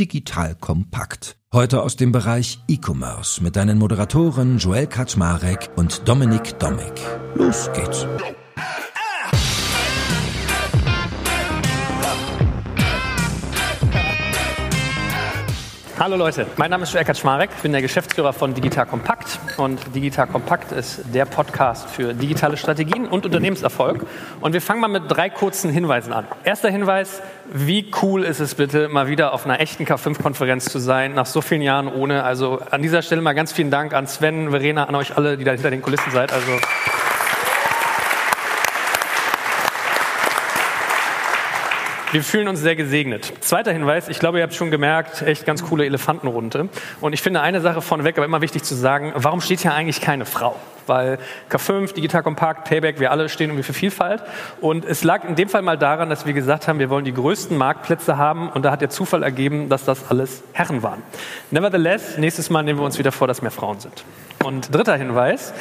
Digital Kompakt. Heute aus dem Bereich E-Commerce mit deinen Moderatoren Joel Kaczmarek und Dominik Domik. Los geht's. Hallo Leute, mein Name ist Joel Kaczmarek, ich bin der Geschäftsführer von Digital Kompakt und Digital Kompakt ist der Podcast für digitale Strategien und Unternehmenserfolg und wir fangen mal mit drei kurzen Hinweisen an. Erster Hinweis, wie cool ist es bitte, mal wieder auf einer echten K5-Konferenz zu sein, nach so vielen Jahren ohne. Also an dieser Stelle mal ganz vielen Dank an Sven, Verena, an euch alle, die da hinter den Kulissen seid. Also Wir fühlen uns sehr gesegnet. Zweiter Hinweis, ich glaube, ihr habt schon gemerkt, echt ganz coole Elefantenrunde. Und ich finde eine Sache vorneweg, aber immer wichtig zu sagen, warum steht hier eigentlich keine Frau? Weil K5, Digital Kompakt, Payback, wir alle stehen irgendwie für Vielfalt. Und es lag in dem Fall mal daran, dass wir gesagt haben, wir wollen die größten Marktplätze haben. Und da hat der Zufall ergeben, dass das alles Herren waren. Nevertheless, nächstes Mal nehmen wir uns wieder vor, dass mehr Frauen sind. Und dritter Hinweis,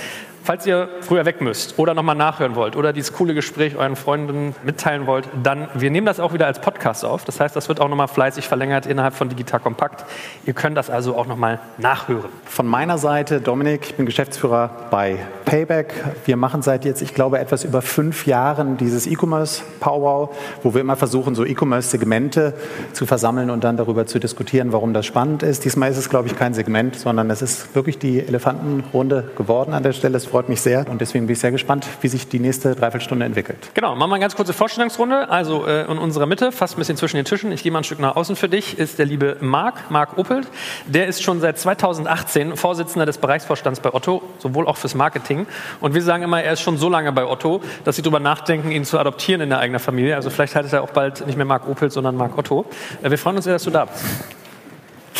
Falls ihr früher weg müsst oder nochmal nachhören wollt oder dieses coole Gespräch euren Freunden mitteilen wollt, dann wir nehmen das auch wieder als Podcast auf. Das heißt, das wird auch nochmal fleißig verlängert innerhalb von Digital Kompakt. Ihr könnt das also auch nochmal nachhören. Von meiner Seite, Dominik, ich bin Geschäftsführer bei Payback. Wir machen seit jetzt, ich glaube, etwas über fünf Jahren dieses E-Commerce Powwow, wo wir immer versuchen, so E-Commerce-Segmente zu versammeln und dann darüber zu diskutieren, warum das spannend ist. Diesmal ist es, glaube ich, kein Segment, sondern es ist wirklich die Elefantenrunde geworden an der Stelle. Es freut mich sehr und deswegen bin ich sehr gespannt, wie sich die nächste Dreiviertelstunde entwickelt. Genau, machen wir eine ganz kurze Vorstellungsrunde. Also äh, in unserer Mitte, fast ein bisschen zwischen den Tischen, ich gehe mal ein Stück nach außen für dich, ist der liebe Marc, Marc Opelt. Der ist schon seit 2018 Vorsitzender des Bereichsvorstands bei Otto, sowohl auch fürs Marketing. Und wir sagen immer, er ist schon so lange bei Otto, dass sie darüber nachdenken, ihn zu adoptieren in der eigenen Familie. Also vielleicht heißt er auch bald nicht mehr Marc Opelt, sondern Marc Otto. Äh, wir freuen uns sehr, dass du da bist.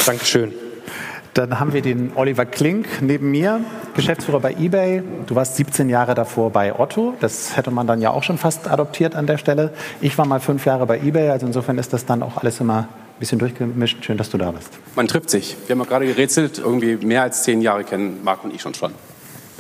Dankeschön. Dann haben wir den Oliver Klink neben mir, Geschäftsführer bei eBay. Du warst 17 Jahre davor bei Otto. Das hätte man dann ja auch schon fast adoptiert an der Stelle. Ich war mal fünf Jahre bei eBay, also insofern ist das dann auch alles immer ein bisschen durchgemischt. Schön, dass du da bist. Man trifft sich. Wir haben ja gerade gerätselt, irgendwie mehr als zehn Jahre kennen Marc und ich schon schon.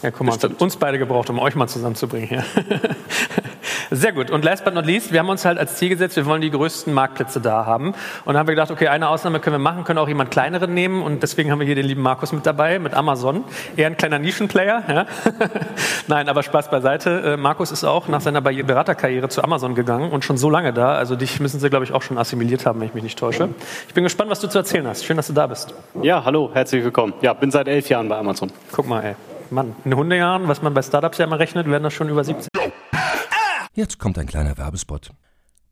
Ja, guck mal, uns beide gebraucht, um euch mal zusammenzubringen hier. Sehr gut. Und last but not least, wir haben uns halt als Ziel gesetzt, wir wollen die größten Marktplätze da haben. Und dann haben wir gedacht, okay, eine Ausnahme können wir machen, können auch jemand kleineren nehmen. Und deswegen haben wir hier den lieben Markus mit dabei, mit Amazon. Eher ein kleiner Nischenplayer. Ja? Nein, aber Spaß beiseite. Äh, Markus ist auch nach seiner Beraterkarriere zu Amazon gegangen und schon so lange da. Also dich müssen sie, glaube ich, auch schon assimiliert haben, wenn ich mich nicht täusche. Ich bin gespannt, was du zu erzählen hast. Schön, dass du da bist. Ja, hallo, herzlich willkommen. Ja, bin seit elf Jahren bei Amazon. Guck mal, ey. Mann, in Hundejahren, was man bei Startups ja immer rechnet, werden das schon über 17. Jetzt kommt ein kleiner Werbespot.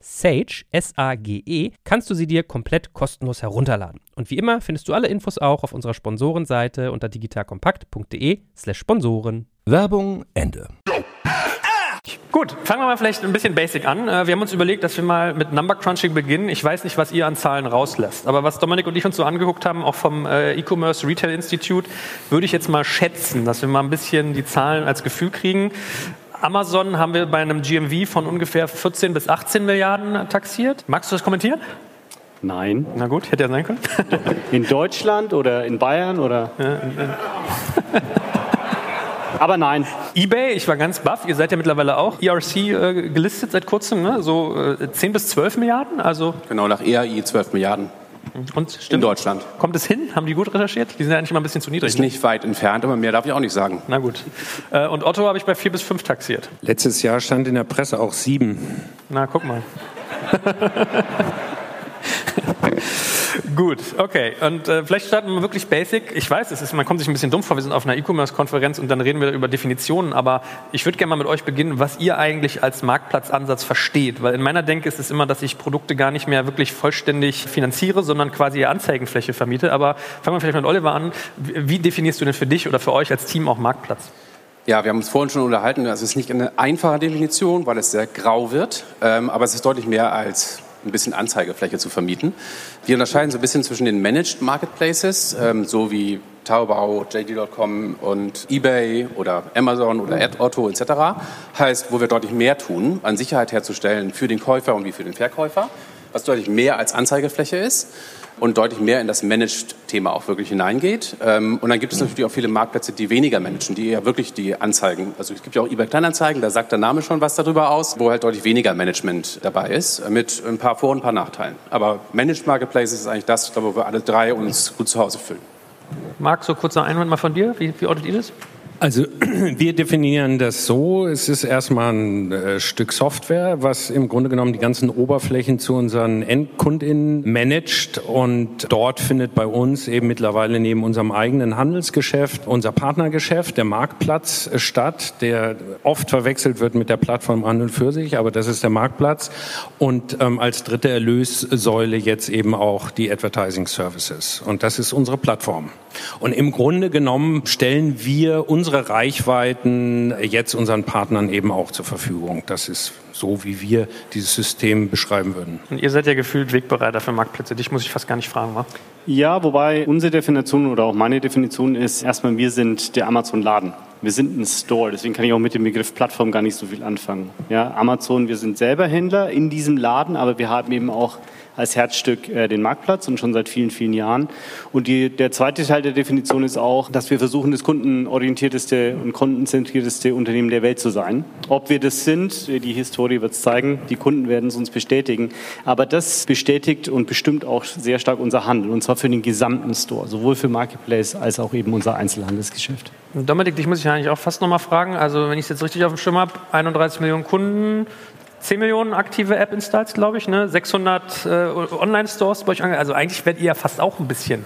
Sage, S-A-G-E, kannst du sie dir komplett kostenlos herunterladen. Und wie immer findest du alle Infos auch auf unserer Sponsorenseite unter digitalkompakt.de slash Sponsoren. Werbung Ende. Gut, fangen wir mal vielleicht ein bisschen basic an. Äh, wir haben uns überlegt, dass wir mal mit Number Crunching beginnen. Ich weiß nicht, was ihr an Zahlen rauslässt, aber was Dominik und ich uns so angeguckt haben, auch vom äh, E-Commerce Retail Institute, würde ich jetzt mal schätzen, dass wir mal ein bisschen die Zahlen als Gefühl kriegen. Amazon haben wir bei einem GMV von ungefähr 14 bis 18 Milliarden taxiert. Magst du das kommentieren? Nein. Na gut, hätte ja sein können. In Deutschland oder in Bayern oder? Aber nein. eBay, ich war ganz baff, ihr seid ja mittlerweile auch ERC äh, gelistet seit kurzem, ne? so äh, 10 bis 12 Milliarden? Also genau, nach ERI 12 Milliarden. Und In stimmt, Deutschland. kommt es hin? Haben die gut recherchiert? Die sind ja eigentlich immer ein bisschen zu niedrig. Ist ne? nicht weit entfernt, aber mehr darf ich auch nicht sagen. Na gut. Äh, Und Otto habe ich bei vier bis fünf taxiert. Letztes Jahr stand in der Presse auch sieben. Na, guck mal. Gut, okay. Und äh, vielleicht starten wir wirklich basic. Ich weiß, es ist, man kommt sich ein bisschen dumm vor. Wir sind auf einer E-Commerce-Konferenz und dann reden wir über Definitionen. Aber ich würde gerne mal mit euch beginnen, was ihr eigentlich als Marktplatzansatz versteht. Weil in meiner Denke ist es immer, dass ich Produkte gar nicht mehr wirklich vollständig finanziere, sondern quasi Anzeigenfläche vermiete. Aber fangen wir vielleicht mit Oliver an. Wie definierst du denn für dich oder für euch als Team auch Marktplatz? Ja, wir haben uns vorhin schon unterhalten. Es ist nicht eine einfache Definition, weil es sehr grau wird. Ähm, aber es ist deutlich mehr als ein bisschen Anzeigefläche zu vermieten. Wir unterscheiden so ein bisschen zwischen den Managed Marketplaces, ähm, so wie Taobao, JD.com und eBay oder Amazon oder AdAuto etc. Heißt, wo wir deutlich mehr tun, an Sicherheit herzustellen für den Käufer und wie für den Verkäufer, was deutlich mehr als Anzeigefläche ist und deutlich mehr in das Managed-Thema auch wirklich hineingeht. Ähm, Und dann gibt es natürlich auch viele Marktplätze, die weniger managen, die ja wirklich die Anzeigen, also es gibt ja auch eBay Kleinanzeigen, da sagt der Name schon was darüber aus, wo halt deutlich weniger Management dabei ist, mit ein paar Vor- und ein paar Nachteilen. Aber Managed Marketplaces ist eigentlich das, ich glaube, wo wir alle drei uns gut zu Hause fühlen. Marc, so kurzer Einwand mal von dir. Wie, wie ortet ihr das? Also wir definieren das so, es ist erstmal ein äh, Stück Software, was im Grunde genommen die ganzen Oberflächen zu unseren EndkundInnen managt. Und dort findet bei uns eben mittlerweile neben unserem eigenen Handelsgeschäft unser Partnergeschäft, der Marktplatz äh, statt, der oft verwechselt wird mit der Plattform an und für sich, aber das ist der Marktplatz. Und ähm, als dritte Erlössäule jetzt eben auch die Advertising Services. Und das ist unsere Plattform. Und im Grunde genommen stellen wir unsere Reichweiten jetzt unseren Partnern eben auch zur Verfügung. Das ist so, wie wir dieses System beschreiben würden. Und ihr seid ja gefühlt Wegbereiter für Marktplätze. Dich muss ich fast gar nicht fragen, wa? Ja, wobei unsere Definition oder auch meine Definition ist, erstmal wir sind der Amazon-Laden. Wir sind ein Store, deswegen kann ich auch mit dem Begriff Plattform gar nicht so viel anfangen. Ja, Amazon, wir sind selber Händler in diesem Laden, aber wir haben eben auch als Herzstück äh, den Marktplatz und schon seit vielen, vielen Jahren. Und die, der zweite Teil der Definition ist auch, dass wir versuchen, das kundenorientierteste und kundenzentrierteste Unternehmen der Welt zu sein. Ob wir das sind, die Historie wird es zeigen, die Kunden werden es uns bestätigen. Aber das bestätigt und bestimmt auch sehr stark unser Handel und zwar für den gesamten Store, sowohl für Marketplace als auch eben unser Einzelhandelsgeschäft. Dominik, dich muss ich eigentlich auch fast nochmal fragen. Also, wenn ich es jetzt richtig auf dem Schirm habe, 31 Millionen Kunden, 10 Millionen aktive App-Installs, glaube ich, ne? 600 äh, Online-Stores bei euch. ange- Also, eigentlich werdet ihr ja fast auch ein bisschen.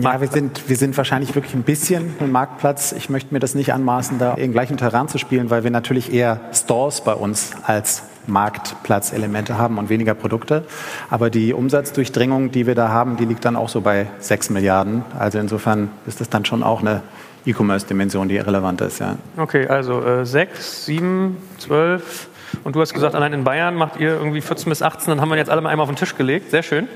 Ja, wir sind, wir sind wahrscheinlich wirklich ein bisschen ein Marktplatz. Ich möchte mir das nicht anmaßen, da im gleichen Terrain zu spielen, weil wir natürlich eher Stores bei uns als Marktplatzelemente haben und weniger Produkte. Aber die Umsatzdurchdringung, die wir da haben, die liegt dann auch so bei 6 Milliarden. Also insofern ist das dann schon auch eine E-Commerce-Dimension, die relevant ist. Ja. Okay, also äh, 6, 7, 12. Und du hast gesagt, allein in Bayern macht ihr irgendwie 14 bis 18, dann haben wir jetzt alle mal einmal auf den Tisch gelegt. Sehr schön.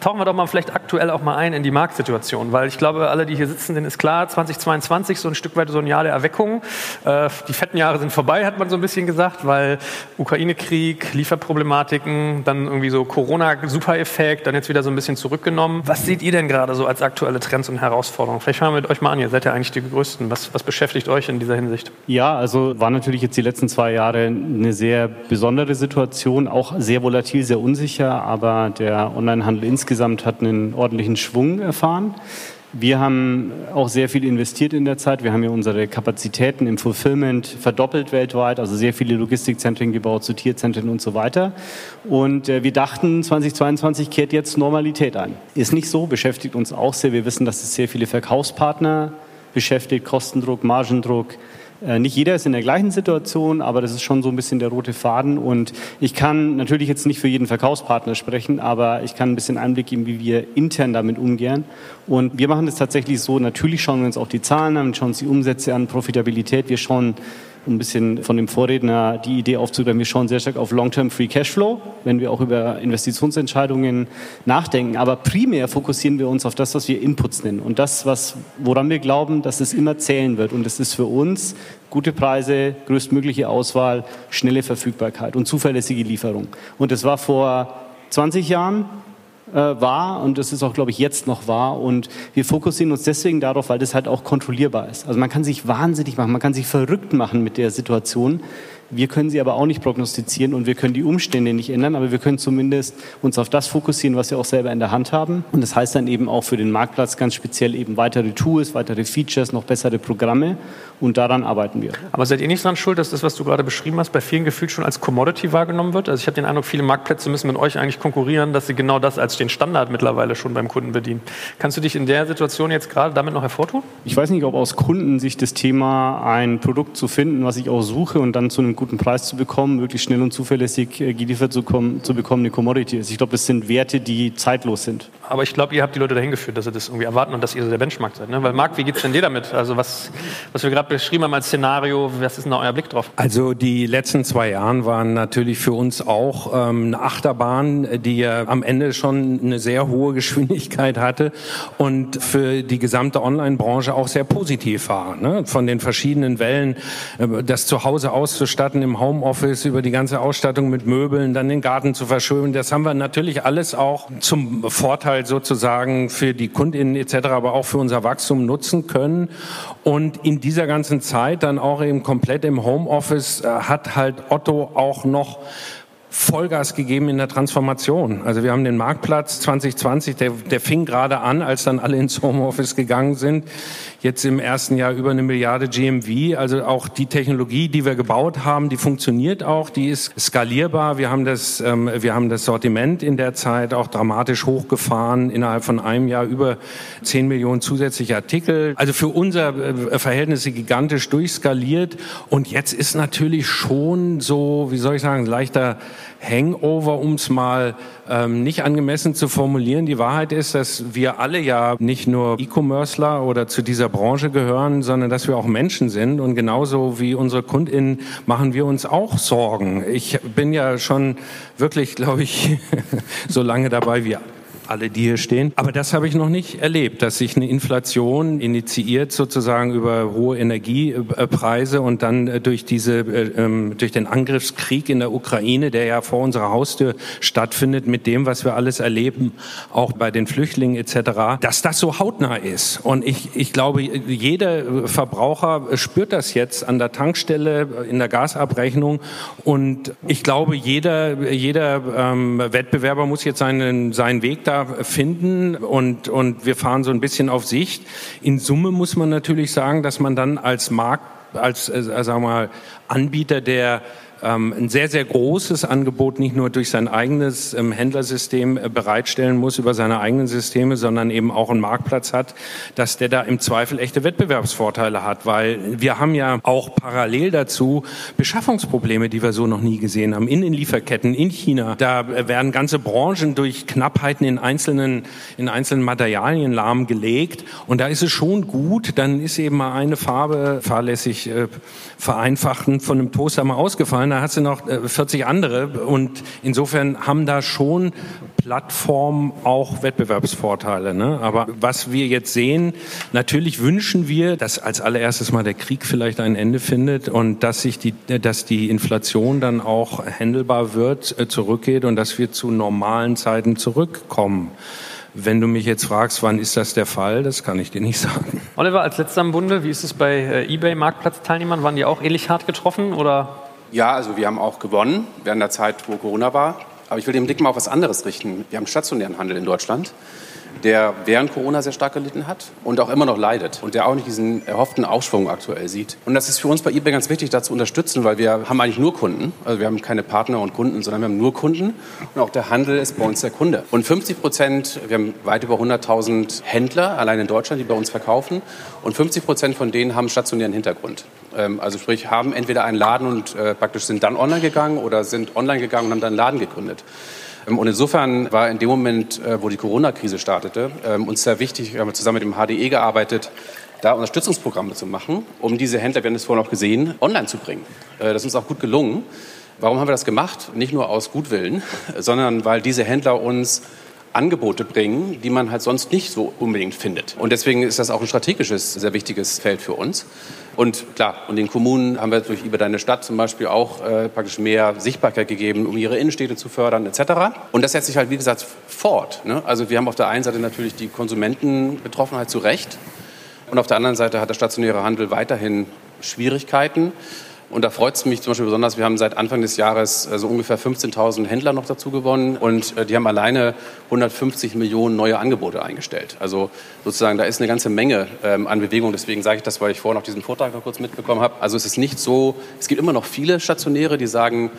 Tauchen wir doch mal vielleicht aktuell auch mal ein in die Marktsituation, weil ich glaube, alle, die hier sitzen, denen ist klar, 2022 so ein Stück weit so ein Jahr der Erweckung. Äh, die fetten Jahre sind vorbei, hat man so ein bisschen gesagt, weil Ukraine-Krieg, Lieferproblematiken, dann irgendwie so Corona-Super-Effekt, dann jetzt wieder so ein bisschen zurückgenommen. Was seht ihr denn gerade so als aktuelle Trends und Herausforderungen? Vielleicht fangen wir mit euch mal an, ihr seid ja eigentlich die Größten. Was, was beschäftigt euch in dieser Hinsicht? Ja, also war natürlich jetzt die letzten zwei Jahre eine sehr besondere Situation, auch sehr volatil, sehr unsicher, aber der Onlinehandel insgesamt hat einen ordentlichen Schwung erfahren. Wir haben auch sehr viel investiert in der Zeit. Wir haben ja unsere Kapazitäten im Fulfillment verdoppelt weltweit, also sehr viele Logistikzentren gebaut, Sortierzentren und so weiter. Und äh, wir dachten, 2022 kehrt jetzt Normalität ein. Ist nicht so, beschäftigt uns auch sehr. Wir wissen, dass es sehr viele Verkaufspartner beschäftigt, Kostendruck, Margendruck. Äh, Nicht jeder ist in der gleichen Situation, aber das ist schon so ein bisschen der rote Faden. Und ich kann natürlich jetzt nicht für jeden Verkaufspartner sprechen, aber ich kann ein bisschen Einblick geben, wie wir intern damit umgehen. Und wir machen das tatsächlich so, natürlich schauen wir uns auch die Zahlen an, schauen uns die Umsätze an, Profitabilität. Wir schauen um ein bisschen von dem Vorredner die Idee aufzugreifen, wir schauen sehr stark auf Long-Term Free Cashflow, wenn wir auch über Investitionsentscheidungen nachdenken. Aber primär fokussieren wir uns auf das, was wir Inputs nennen und das, was, woran wir glauben, dass es immer zählen wird. Und das ist für uns gute Preise, größtmögliche Auswahl, schnelle Verfügbarkeit und zuverlässige Lieferung. Und das war vor 20 Jahren äh, war und das ist auch, glaube ich, jetzt noch wahr. Und wir fokussieren uns deswegen darauf, weil das halt auch kontrollierbar ist. Also man kann sich wahnsinnig machen, man kann sich verrückt machen mit der Situation, Wir können sie aber auch nicht prognostizieren und wir können die Umstände nicht ändern, aber wir können zumindest uns auf das fokussieren, was wir auch selber in der Hand haben. Und das heißt dann eben auch für den Marktplatz ganz speziell eben weitere Tools, weitere Features, noch bessere Programme und daran arbeiten wir. Aber seid ihr nicht daran schuld, dass das, was du gerade beschrieben hast, bei vielen gefühlt schon als Commodity wahrgenommen wird? Also ich habe den Eindruck, viele Marktplätze müssen mit euch eigentlich konkurrieren, dass sie genau das als den Standard mittlerweile schon beim Kunden bedienen. Kannst du dich in der Situation jetzt gerade damit noch hervortun? Ich weiß nicht, ob aus Kundensicht das Thema, ein Produkt zu finden, was ich auch suche und dann zu einem guten Preis zu bekommen, wirklich schnell und zuverlässig äh, geliefert zu, kommen, zu bekommen, eine Commodity ist. Ich glaube, das sind Werte, die zeitlos sind. Aber ich glaube, ihr habt die Leute dahin geführt, dass sie das irgendwie erwarten und dass ihr so der Benchmark seid. Ne? Weil Marc, wie geht es denn dir damit? Also was, was wir gerade beschrieben haben als Szenario, was ist denn da euer Blick drauf? Also die letzten zwei Jahre waren natürlich für uns auch ähm, eine Achterbahn, die ja am Ende schon eine sehr hohe Geschwindigkeit hatte und für die gesamte Online-Branche auch sehr positiv war. Ne? Von den verschiedenen Wellen, äh, das Zuhause auszustatten im Homeoffice, über die ganze Ausstattung mit Möbeln, dann den Garten zu verschönern, das haben wir natürlich alles auch zum Vorteil sozusagen für die Kundinnen etc., aber auch für unser Wachstum nutzen können. Und in dieser ganzen Zeit dann auch eben komplett im Homeoffice äh, hat halt Otto auch noch Vollgas gegeben in der Transformation. Also wir haben den Marktplatz 2020, der, der fing gerade an, als dann alle ins Homeoffice gegangen sind. Jetzt im ersten Jahr über eine Milliarde GMV. Also auch die Technologie, die wir gebaut haben, die funktioniert auch, die ist skalierbar. Wir haben das, ähm, wir haben das Sortiment in der Zeit auch dramatisch hochgefahren. Innerhalb von einem Jahr über 10 Millionen zusätzliche Artikel. Also für unser äh, Verhältnis gigantisch durchskaliert. Und jetzt ist natürlich schon so, wie soll ich sagen, leichter Hangover, um es mal ähm, nicht angemessen zu formulieren. Die Wahrheit ist, dass wir alle ja nicht nur E-Commercer oder zu dieser Branche gehören, sondern dass wir auch Menschen sind. Und genauso wie unsere KundInnen machen wir uns auch Sorgen. Ich bin ja schon wirklich, glaube ich, so lange dabei wie alle, die hier stehen. Aber das habe ich noch nicht erlebt, dass sich eine Inflation initiiert sozusagen über hohe Energiepreise und dann äh, durch diese, äh, ähm, durch den Angriffskrieg in der Ukraine, der ja vor unserer Haustür stattfindet, mit dem, was wir alles erleben, auch bei den Flüchtlingen etc., dass das so hautnah ist. Und ich, ich glaube, jeder Verbraucher spürt das jetzt an der Tankstelle, in der Gasabrechnung. Und ich glaube, jeder, jeder ähm, Wettbewerber muss jetzt seinen, seinen Weg da finden und, und wir fahren so ein bisschen auf Sicht. In Summe muss man natürlich sagen, dass man dann als Markt, als, äh, sagen wir mal, Anbieter, der ein sehr, sehr großes Angebot nicht nur durch sein eigenes ähm, Händlersystem äh, bereitstellen muss, über seine eigenen Systeme, sondern eben auch einen Marktplatz hat, dass der da im Zweifel echte Wettbewerbsvorteile hat, weil wir haben ja auch parallel dazu Beschaffungsprobleme, die wir so noch nie gesehen haben, in den Lieferketten in China. Da äh, werden ganze Branchen durch Knappheiten in einzelnen, in einzelnen Materialien lahmgelegt und da ist es schon gut, dann ist eben mal eine Farbe fahrlässig äh, vereinfacht von einem Toaster mal ausgefallen Zahlen, da hast du noch 40 äh, andere. Und insofern haben da schon Plattformen auch Wettbewerbsvorteile. Ne? Aber was wir jetzt sehen, natürlich wünschen wir, dass als allererstes mal der Krieg vielleicht ein Ende findet und dass sich die, dass die Inflation dann auch handelbar wird, äh, zurückgeht und dass wir zu normalen Zeiten zurückkommen. Wenn du mich jetzt fragst, wann ist das der Fall, das kann ich dir nicht sagen. Oliver, als letzter im Bunde, wie ist es bei äh, eBay-Marktplatzteilnehmern? Waren die auch ähnlich hart getroffen oder ja, also wir haben auch gewonnen während der Zeit, wo Corona war. Aber ich will den Blick mal auf was anderes richten. Wir haben stationären Handel in Deutschland der während Corona sehr stark gelitten hat und auch immer noch leidet und der auch nicht diesen erhofften Aufschwung aktuell sieht. Und das ist für uns bei eBay ganz wichtig, da zu unterstützen, weil wir haben eigentlich nur Kunden. Also wir haben keine Partner und Kunden, sondern wir haben nur Kunden und auch der Handel ist bei uns der Kunde. Und 50 Prozent, wir haben weit über 100.000 Händler allein in Deutschland, die bei uns verkaufen und 50 Prozent von denen haben stationären Hintergrund. Ähm, also sprich, haben entweder einen Laden und äh, praktisch sind dann online gegangen oder sind online gegangen und haben dann einen Laden gegründet. Ähm, und insofern war in dem Moment, äh, wo die Corona-Krise startete, ähm, uns sehr wichtig, wir haben zusammen mit dem HDE gearbeitet, da Unterstützungsprogramme zu machen, um diese Händler, wir haben es vorhin auch gesehen, online zu bringen. Äh, das ist uns auch gut gelungen. Warum haben wir das gemacht? Nicht nur aus Gutwillen, sondern weil diese Händler uns Angebote bringen, die man halt sonst nicht so unbedingt findet. Und deswegen ist das auch ein strategisches, sehr wichtiges Feld für uns. Und klar, und den Kommunen haben wir durch über deine Stadt zum Beispiel auch äh, praktisch mehr Sichtbarkeit gegeben, um ihre Innenstädte zu fördern etc. Und das setzt sich halt, wie gesagt, fort. Ne? Also wir haben auf der einen Seite natürlich die Konsumentenbetroffenheit zu Recht. Und auf der anderen Seite hat der stationäre Handel weiterhin Schwierigkeiten. Und da freut es mich zum Beispiel besonders, wir haben seit Anfang des Jahres so also ungefähr 15.000 Händler noch dazu gewonnen und äh, die haben alleine 150 Millionen neue Angebote eingestellt. Also sozusagen, da ist eine ganze Menge ähm, an Bewegung. Deswegen sage ich das, weil ich vorhin noch diesen Vortrag noch kurz mitbekommen habe. Also es ist nicht so, es gibt immer noch viele Stationäre, die sagen,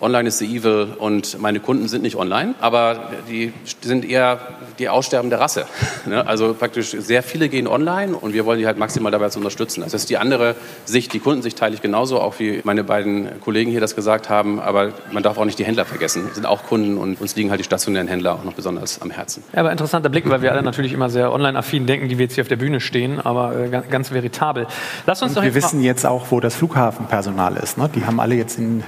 Online ist the evil und meine Kunden sind nicht online, aber die sind eher die aussterbende Rasse. Ne? Also praktisch sehr viele gehen online und wir wollen die halt maximal dabei unterstützen. Das ist die andere Sicht, die Kundensicht teile ich genauso, auch wie meine beiden Kollegen hier das gesagt haben, aber man darf auch nicht die Händler vergessen. Das sind auch Kunden und uns liegen halt die stationären Händler auch noch besonders am Herzen. Ja, aber interessanter Blick, weil wir alle natürlich immer sehr online-affin denken, die wir jetzt hier auf der Bühne stehen, aber äh, ganz, ganz veritabel. Lass uns und doch wir wissen jetzt auch, wo das Flughafenpersonal ist. Ne? Die haben alle jetzt den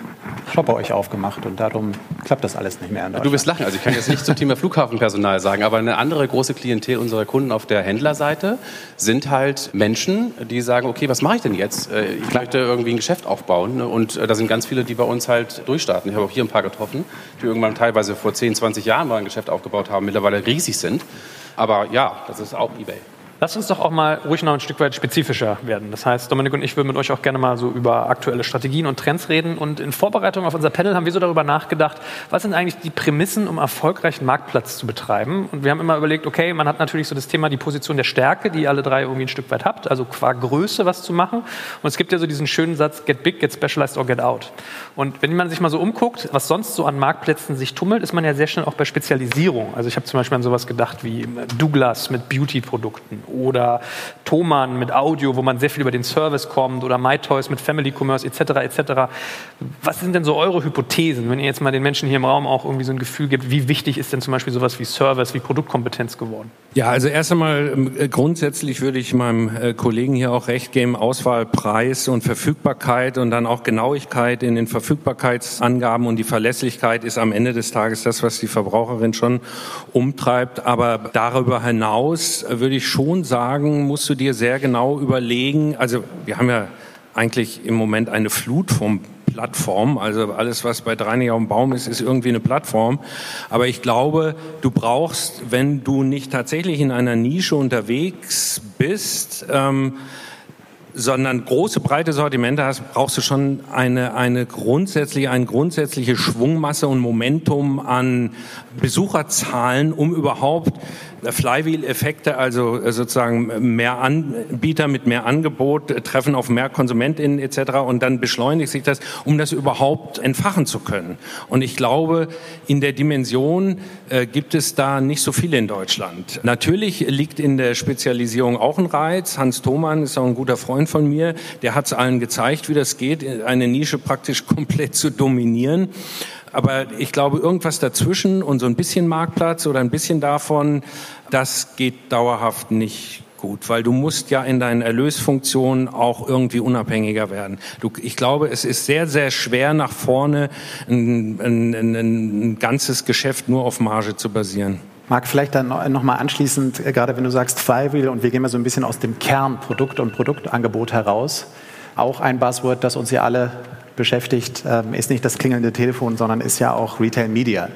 Shop bei euch aufgemacht und darum klappt das alles nicht mehr Du wirst lachen, also ich kann jetzt nicht zum Thema Flughafenpersonal sagen, aber eine andere große Klientel unserer Kunden auf der Händlerseite sind halt Menschen, die sagen, okay, was mache ich denn jetzt? Äh, ich möchte irgendwie ein Geschäft aufbauen ne? und äh, da sind ganz viele, die bei uns halt durchstarten. Ich habe auch hier ein paar getroffen, die irgendwann teilweise vor 10, 20 Jahren mal ein Geschäft aufgebaut haben, mittlerweile riesig sind. Aber ja, das ist auch eBay. Lass uns doch auch mal ruhig noch ein Stück weit spezifischer werden. Das heißt, Dominik und ich würden mit euch auch gerne mal so über aktuelle Strategien und Trends reden. Und in Vorbereitung auf unser Panel haben wir so darüber nachgedacht, was sind eigentlich die Prämissen, um erfolgreichen Marktplatz zu betreiben. Und wir haben immer überlegt, okay, man hat natürlich so das Thema die Position der Stärke, die ihr alle drei irgendwie ein Stück weit habt, also qua Größe was zu machen. Und es gibt ja so diesen schönen Satz, get big, get specialized or get out. Und wenn man sich mal so umguckt, was sonst so an Marktplätzen sich tummelt, ist man ja sehr schnell auch bei Spezialisierung. Also ich habe zum Beispiel an sowas gedacht wie Douglas mit Beauty-Produkten oder Thomann mit Audio, wo man sehr viel über den Service kommt oder MyToys mit Family Commerce etc. etc. Was sind denn so eure Hypothesen, wenn ihr jetzt mal den Menschen hier im Raum auch irgendwie so ein Gefühl gibt, wie wichtig ist denn zum Beispiel sowas wie Service, wie Produktkompetenz geworden? Ja, also erst einmal ähm, grundsätzlich würde ich meinem äh, Kollegen hier auch recht geben, Auswahl, Preis und Verfügbarkeit und dann auch Genauigkeit in den Verfügbarkeitsangaben und die Verlässlichkeit ist am Ende des Tages das, was die Verbraucherin schon umtreibt. Aber darüber hinaus würde ich schon sagen, musst du dir sehr genau überlegen, also wir haben ja eigentlich im Moment eine Flut von Plattformen. Also alles, was bei Dreiniger auf dem Baum ist, ist irgendwie eine Plattform. Aber ich glaube, du brauchst, wenn du nicht tatsächlich in einer Nische unterwegs bist, ähm, sondern große, breite Sortimente hast, brauchst du schon eine, eine grundsätzliche, eine grundsätzliche Schwungmasse und Momentum an Besucherzahlen, um überhaupt Flywheel-Effekte, also äh, sozusagen mehr Anbieter mit mehr Angebot äh, treffen auf mehr KonsumentInnen etc. Und dann beschleunigt sich das, um das überhaupt entfachen zu können. Und ich glaube, in der Dimension äh, gibt es da nicht so viele in Deutschland. Natürlich liegt in der Spezialisierung auch ein Reiz. Hans Thomann ist auch ein guter Freund von mir. Der hat es allen gezeigt, wie das geht, eine Nische praktisch komplett zu dominieren. Aber ich glaube, irgendwas dazwischen und so ein bisschen Marktplatz oder ein bisschen davon, das geht dauerhaft nicht gut, weil du musst ja in deinen Erlösfunktionen auch irgendwie unabhängiger werden. Du, ich glaube, es ist sehr, sehr schwer nach vorne ein, ein, ein, ein ganzes Geschäft nur auf Marge zu basieren. Marc, vielleicht dann noch mal anschließend, äh, gerade wenn du sagst Flywheel und wir gehen mal so ein bisschen aus dem Kernprodukt und Produktangebot heraus, auch ein Buzzword, das uns ja alle beschäftigt, ähm, ist nicht das klingelnde Telefon, sondern ist ja auch Retail Media.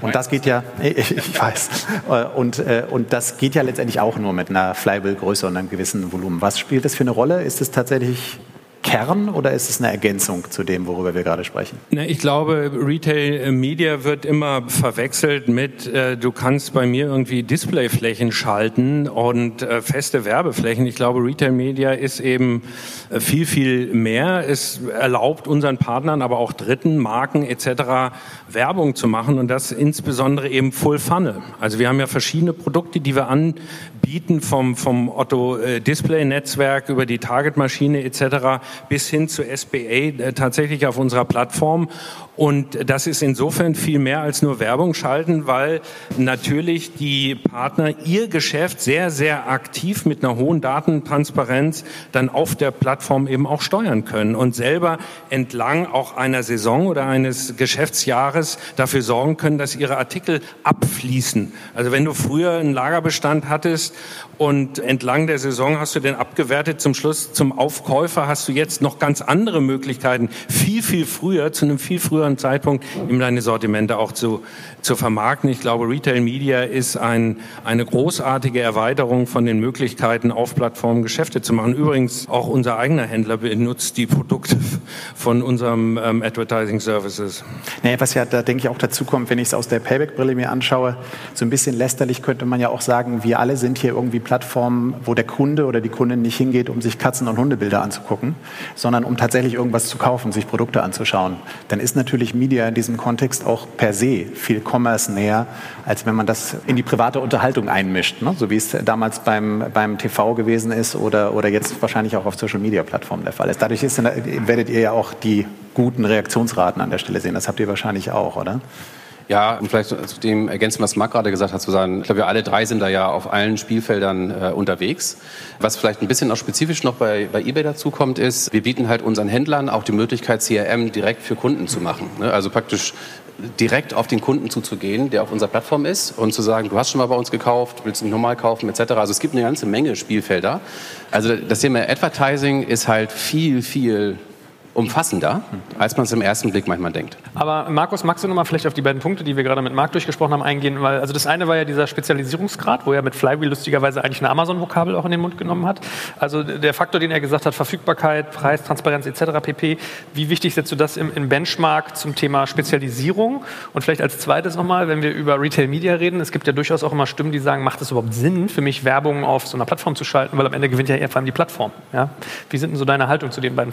Und das geht ja, ich, ich weiß, äh, und, äh, und das geht ja letztendlich auch nur mit einer Flywheel-Größe und einem gewissen Volumen. Was spielt das für eine Rolle? Ist es tatsächlich Kern oder ist es eine Ergänzung zu dem, worüber wir gerade sprechen? Ich glaube, Retail Media wird immer verwechselt mit, äh, du kannst bei mir irgendwie Displayflächen schalten und äh, feste Werbeflächen. Ich glaube, Retail Media ist eben äh, viel, viel mehr. Es erlaubt unseren Partnern, aber auch Dritten, Marken etc. Werbung zu machen und das insbesondere eben Full Funnel. Also wir haben ja verschiedene Produkte, die wir anbieten vom, vom Otto äh, Display Netzwerk über die Target Maschine etc bis hin zu SBA äh, tatsächlich auf unserer Plattform. Und das ist insofern viel mehr als nur Werbung schalten, weil natürlich die Partner ihr Geschäft sehr, sehr aktiv mit einer hohen Datentransparenz dann auf der Plattform eben auch steuern können und selber entlang auch einer Saison oder eines Geschäftsjahres dafür sorgen können, dass ihre Artikel abfließen. Also wenn du früher einen Lagerbestand hattest, und entlang der Saison hast du den abgewertet. Zum Schluss, zum Aufkäufer hast du jetzt noch ganz andere Möglichkeiten, viel, viel früher, zu einem viel früheren Zeitpunkt, ihm deine Sortimente auch zu, zu vermarkten. Ich glaube, Retail Media ist ein, eine großartige Erweiterung von den Möglichkeiten, auf Plattformen Geschäfte zu machen. Übrigens, auch unser eigener Händler benutzt die Produkte von unserem ähm, Advertising Services. Naja, was ja da denke ich auch dazu kommt, wenn ich es aus der Payback-Brille mir anschaue, so ein bisschen lästerlich könnte man ja auch sagen, wir alle sind hier irgendwie Plattformen, wo der Kunde oder die Kundin nicht hingeht, um sich Katzen- und Hundebilder anzugucken, sondern um tatsächlich irgendwas zu kaufen, sich Produkte anzuschauen. Dann ist natürlich Media in diesem Kontext auch per se viel Commerce näher, als wenn man das in die private Unterhaltung einmischt, ne? so wie es damals beim, beim TV gewesen ist oder, oder jetzt wahrscheinlich auch auf Social-Media-Plattformen der Fall ist. Dadurch ist, werdet ihr ja auch die guten Reaktionsraten an der Stelle sehen. Das habt ihr wahrscheinlich auch, oder? Ja, und vielleicht zu dem ergänzen, was Marc gerade gesagt hat, zu sagen, ich glaube, wir alle drei sind da ja auf allen Spielfeldern äh, unterwegs. Was vielleicht ein bisschen auch spezifisch noch bei, bei eBay dazukommt, ist, wir bieten halt unseren Händlern auch die Möglichkeit, CRM direkt für Kunden zu machen. Ne? Also praktisch direkt auf den Kunden zuzugehen, der auf unserer Plattform ist und zu sagen, du hast schon mal bei uns gekauft, willst du mich nochmal kaufen, etc. Also es gibt eine ganze Menge Spielfelder. Also das Thema Advertising ist halt viel, viel umfassender, als man es im ersten Blick manchmal denkt. Aber Markus, magst du noch mal vielleicht auf die beiden Punkte, die wir gerade mit Marc durchgesprochen haben, eingehen? Weil also das eine war ja dieser Spezialisierungsgrad, wo er mit Flywheel lustigerweise eigentlich eine Amazon-Vokabel auch in den Mund genommen hat. Also der Faktor, den er gesagt hat, Verfügbarkeit, Preis, Transparenz etc. pp. Wie wichtig setzt du das im, im Benchmark zum Thema Spezialisierung? Und vielleicht als zweites nochmal, wenn wir über Retail Media reden, es gibt ja durchaus auch immer Stimmen, die sagen, macht es überhaupt Sinn für mich, Werbung auf so einer Plattform zu schalten, weil am Ende gewinnt ja eher vor allem die Plattform. Ja? Wie sind denn so deine Haltung zu den beiden?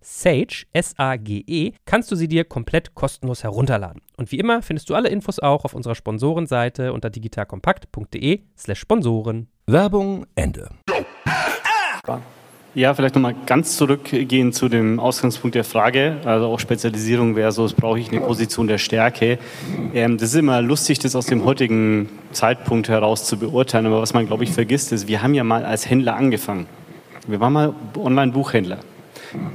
Sage, S-A-G-E, kannst du sie dir komplett kostenlos herunterladen. Und wie immer findest du alle Infos auch auf unserer Sponsorenseite unter digitalkompakt.de slash Sponsoren. Werbung Ende. Ja, vielleicht nochmal ganz zurückgehen zu dem Ausgangspunkt der Frage, also auch Spezialisierung versus brauche ich eine Position der Stärke. Ähm, das ist immer lustig, das aus dem heutigen Zeitpunkt heraus zu beurteilen, aber was man, glaube ich, vergisst, ist, wir haben ja mal als Händler angefangen. Wir waren mal Online-Buchhändler.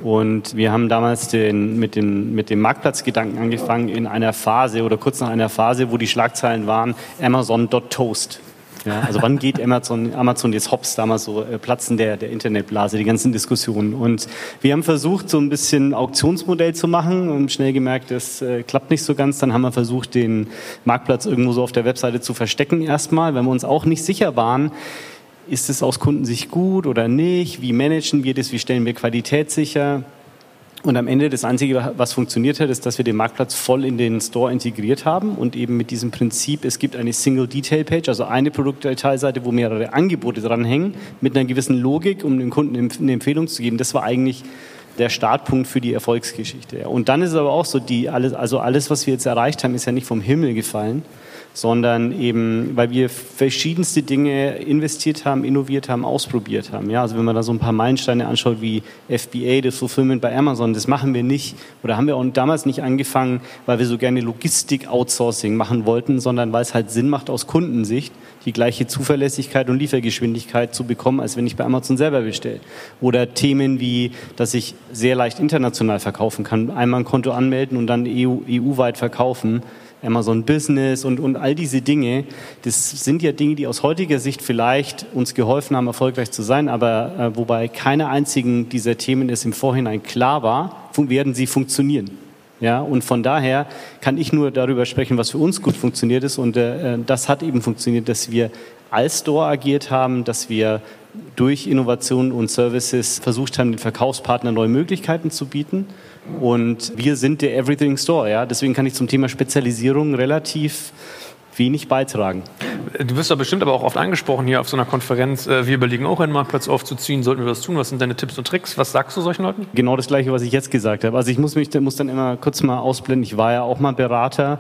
Und wir haben damals den, mit, den, mit dem Marktplatzgedanken angefangen in einer Phase oder kurz nach einer Phase, wo die Schlagzeilen waren Amazon.toast. Ja, also wann geht Amazon, Amazon jetzt hops, damals so äh, Platzen der, der Internetblase, die ganzen Diskussionen. Und wir haben versucht, so ein bisschen Auktionsmodell zu machen und schnell gemerkt, das äh, klappt nicht so ganz. Dann haben wir versucht, den Marktplatz irgendwo so auf der Webseite zu verstecken erstmal, weil wir uns auch nicht sicher waren, ist es aus Kundensicht gut oder nicht? Wie managen wir das? Wie stellen wir Qualität sicher? Und am Ende das Einzige, was funktioniert hat, ist, dass wir den Marktplatz voll in den Store integriert haben und eben mit diesem Prinzip, es gibt eine Single Detail Page, also eine Produktdetailseite, wo mehrere Angebote dranhängen, mit einer gewissen Logik, um dem Kunden eine Empfehlung zu geben. Das war eigentlich der Startpunkt für die Erfolgsgeschichte. Und dann ist es aber auch so, die alles, also alles, was wir jetzt erreicht haben, ist ja nicht vom Himmel gefallen, sondern eben, weil wir verschiedenste Dinge investiert haben, innoviert haben, ausprobiert haben. Ja, also wenn man da so ein paar Meilensteine anschaut wie FBA, das Fulfillment bei Amazon, das machen wir nicht oder haben wir auch damals nicht angefangen, weil wir so gerne Logistik-Outsourcing machen wollten, sondern weil es halt Sinn macht aus Kundensicht, die gleiche Zuverlässigkeit und Liefergeschwindigkeit zu bekommen, als wenn ich bei Amazon selber bestelle. Oder Themen wie, dass ich sehr leicht international verkaufen kann, einmal ein Konto anmelden und dann EU, EU-weit verkaufen Amazon Business und, und all diese Dinge, das sind ja Dinge, die aus heutiger Sicht vielleicht uns geholfen haben, erfolgreich zu sein, aber äh, wobei keine einzigen dieser Themen es im Vorhinein klar war, werden sie funktionieren. Ja, und von daher kann ich nur darüber sprechen, was für uns gut funktioniert ist. Und äh, das hat eben funktioniert, dass wir als Store agiert haben, dass wir durch Innovationen und Services versucht haben, den Verkaufspartnern neue Möglichkeiten zu bieten. Und wir sind der Everything Store. Ja? Deswegen kann ich zum Thema Spezialisierung relativ wenig beitragen. Du wirst doch bestimmt aber auch oft angesprochen hier auf so einer Konferenz. Äh, wir überlegen auch einen Marktplatz aufzuziehen. Sollten wir das tun? Was sind deine Tipps und Tricks? Was sagst du solchen Leuten? Genau das Gleiche, was ich jetzt gesagt habe. Also ich muss mich muss dann immer kurz mal ausblenden. Ich war ja auch mal Berater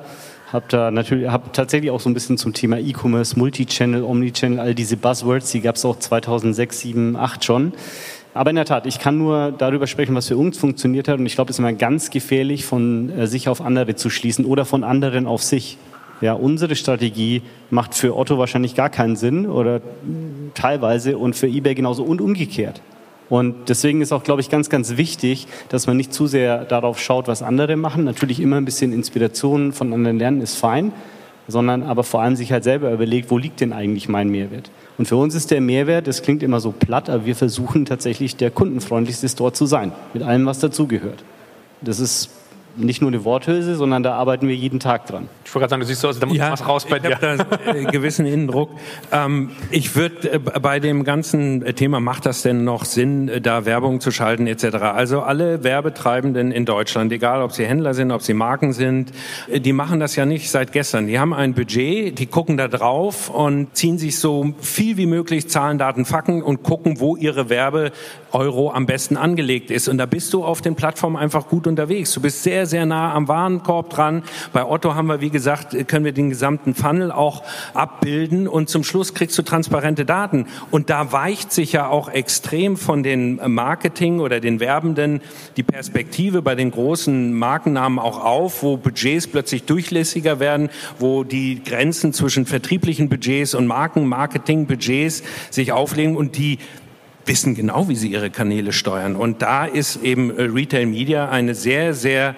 habe da natürlich, habe tatsächlich auch so ein bisschen zum Thema E-Commerce, Multichannel, Omnichannel, all diese Buzzwords, die gab es auch 2006, 7, 8 schon. Aber in der Tat, ich kann nur darüber sprechen, was für uns funktioniert hat. Und ich glaube, es ist immer ganz gefährlich, von äh, sich auf andere zu schließen oder von anderen auf sich. Ja, unsere Strategie macht für Otto wahrscheinlich gar keinen Sinn oder teilweise und für eBay genauso und umgekehrt. Und deswegen ist auch, glaube ich, ganz, ganz wichtig, dass man nicht zu sehr darauf schaut, was andere machen. Natürlich immer ein bisschen Inspiration von anderen lernen ist fein, sondern aber vor allem sich halt selber überlegt, wo liegt denn eigentlich mein Mehrwert? Und für uns ist der Mehrwert, das klingt immer so platt, aber wir versuchen tatsächlich der kundenfreundlichste Store zu sein, mit allem, was dazugehört. Das ist nicht nur eine Worthülse, sondern da arbeiten wir jeden Tag dran. Ich wollte gerade sagen, du siehst so aus, da muss ja, was raus bei dir. Ich habe da äh, gewissen Innendruck. Ähm, ich würde äh, bei dem ganzen Thema, macht das denn noch Sinn, äh, da Werbung zu schalten etc. Also alle Werbetreibenden in Deutschland, egal ob sie Händler sind, ob sie Marken sind, äh, die machen das ja nicht seit gestern. Die haben ein Budget, die gucken da drauf und ziehen sich so viel wie möglich Zahlen, Daten, Fakten und gucken, wo ihre Werbe-Euro am besten angelegt ist. Und da bist du auf den Plattformen einfach gut unterwegs. Du bist sehr sehr, nah am Warenkorb dran. Bei Otto haben wir, wie gesagt, können wir den gesamten Funnel auch abbilden und zum Schluss kriegst du transparente Daten. Und da weicht sich ja auch extrem von den Marketing oder den Werbenden die Perspektive bei den großen Markennamen auch auf, wo Budgets plötzlich durchlässiger werden, wo die Grenzen zwischen vertrieblichen Budgets und Marken, Marketing, Budgets sich auflegen und die wissen genau, wie sie ihre Kanäle steuern. Und da ist eben äh, Retail Media eine sehr, sehr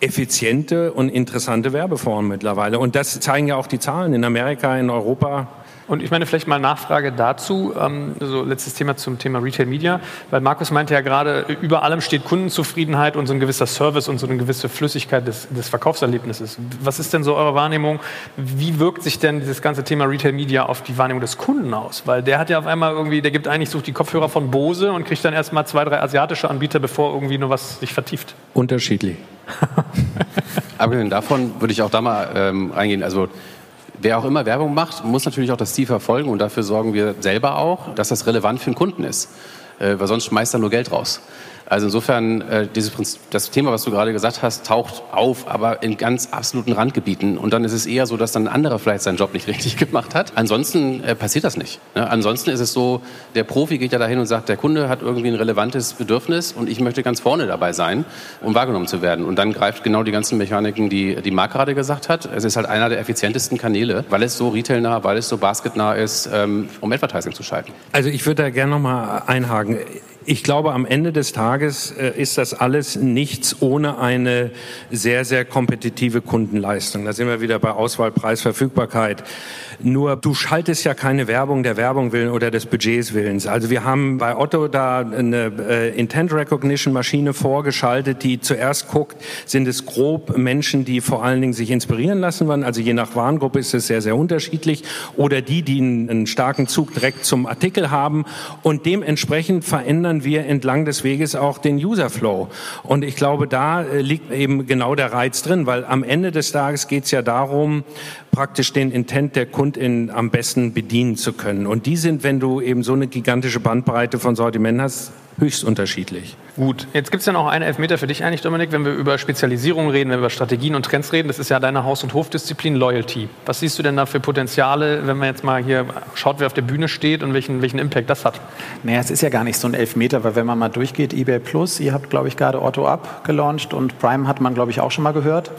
effiziente und interessante Werbeform mittlerweile. Und das zeigen ja auch die Zahlen in Amerika, in Europa. Und ich meine, vielleicht mal Nachfrage dazu, ähm, so letztes Thema zum Thema Retail Media, weil Markus meinte ja gerade, über allem steht Kundenzufriedenheit und so ein gewisser Service und so eine gewisse Flüssigkeit des, des Verkaufserlebnisses. Was ist denn so eure Wahrnehmung? Wie wirkt sich denn dieses ganze Thema Retail Media auf die Wahrnehmung des Kunden aus? Weil der hat ja auf einmal irgendwie, der gibt eigentlich, sucht die Kopfhörer von Bose und kriegt dann erstmal zwei, drei asiatische Anbieter, bevor irgendwie nur was sich vertieft. Unterschiedlich. Abgesehen davon würde ich auch da mal ähm, reingehen. Also Wer auch immer Werbung macht, muss natürlich auch das Ziel verfolgen und dafür sorgen wir selber auch, dass das relevant für den Kunden ist. Äh, weil sonst schmeißt er nur Geld raus. Also insofern, äh, dieses Prinzip, das Thema, was du gerade gesagt hast, taucht auf, aber in ganz absoluten Randgebieten. Und dann ist es eher so, dass dann ein anderer vielleicht seinen Job nicht richtig gemacht hat. Ansonsten äh, passiert das nicht. Ne? Ansonsten ist es so, der Profi geht ja dahin und sagt, der Kunde hat irgendwie ein relevantes Bedürfnis und ich möchte ganz vorne dabei sein, um wahrgenommen zu werden. Und dann greift genau die ganzen Mechaniken, die die Marc gerade gesagt hat. Es ist halt einer der effizientesten Kanäle, weil es so retailnah, weil es so basketnah ist, ähm, um Advertising zu schalten. Also ich würde da gerne nochmal einhaken ich glaube, am Ende des Tages äh, ist das alles nichts ohne eine sehr, sehr kompetitive Kundenleistung. Da sind wir wieder bei Auswahl, Preis, Verfügbarkeit. Nur du schaltest ja keine Werbung der Werbung willen oder des Budgets willens. Also wir haben bei Otto da eine äh, Intent Recognition Maschine vorgeschaltet, die zuerst guckt, sind es grob Menschen, die vor allen Dingen sich inspirieren lassen wollen. Also je nach Warengruppe ist es sehr, sehr unterschiedlich. Oder die, die einen, einen starken Zug direkt zum Artikel haben. Und dementsprechend verändern wir entlang des Weges auch den User Flow. Und ich glaube, da äh, liegt eben genau der Reiz drin, weil am Ende des Tages geht es ja darum, praktisch den Intent der Kundin am besten bedienen zu können. Und die sind, wenn du eben so eine gigantische Bandbreite von Sortiment hast, höchst unterschiedlich. Gut, jetzt gibt es ja noch einen Elfmeter für dich eigentlich, Dominik, wenn wir über Spezialisierung reden, wenn wir über Strategien und Trends reden. Das ist ja deine Haus- und Hofdisziplin Loyalty. Was siehst du denn da für Potenziale, wenn man jetzt mal hier schaut, wer auf der Bühne steht und welchen, welchen Impact das hat? Naja, es ist ja gar nicht so ein Elfmeter, weil wenn man mal durchgeht, eBay Plus, ihr habt, glaube ich, gerade Otto Up gelauncht und Prime hat man, glaube ich, auch schon mal gehört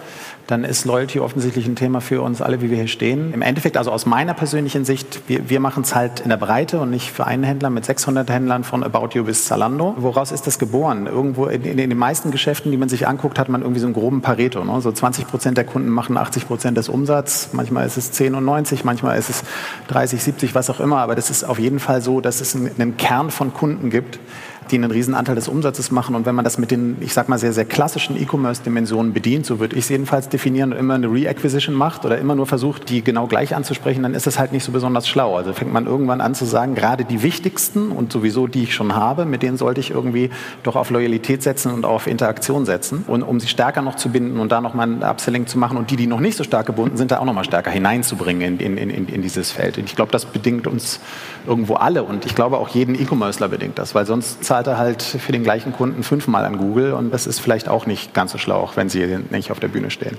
dann ist Loyalty offensichtlich ein Thema für uns alle, wie wir hier stehen. Im Endeffekt, also aus meiner persönlichen Sicht, wir, wir machen es halt in der Breite und nicht für einen Händler mit 600 Händlern von About You bis Zalando. Woraus ist das geboren? Irgendwo in, in, in, den meisten Geschäften, die man sich anguckt, hat man irgendwie so einen groben Pareto. Ne? So 20 Prozent der Kunden machen 80 Prozent des Umsatzes. Manchmal ist es 10 und 90, manchmal ist es 30, 70, was auch immer. Aber das ist auf jeden Fall so, dass es einen, einen Kern von Kunden gibt, die einen riesen Anteil des Umsatzes machen. Und wenn man das mit den, ich sag mal, sehr, sehr klassischen E-Commerce-Dimensionen bedient, so würde ich es jedenfalls definieren, und immer eine Re-Acquisition macht oder immer nur versucht, die genau gleich anzusprechen, dann ist das halt nicht so besonders schlau. Also fängt man irgendwann an zu sagen, gerade die wichtigsten und sowieso die ich schon habe, mit denen sollte ich irgendwie doch auf Loyalität setzen und auf Interaktion setzen. Und um sie stärker noch zu binden und da nochmal ein Upselling zu machen und die, die noch nicht so stark gebunden sind, da auch nochmal stärker hineinzubringen in, in, in, in dieses Feld. Und ich glaube, das bedingt uns irgendwo alle und ich glaube auch jeden E-Commercer bedingt das, weil sonst zahlt er halt für den gleichen Kunden fünfmal an Google und das ist vielleicht auch nicht ganz so schlau, wenn sie nicht auf der Bühne stehen.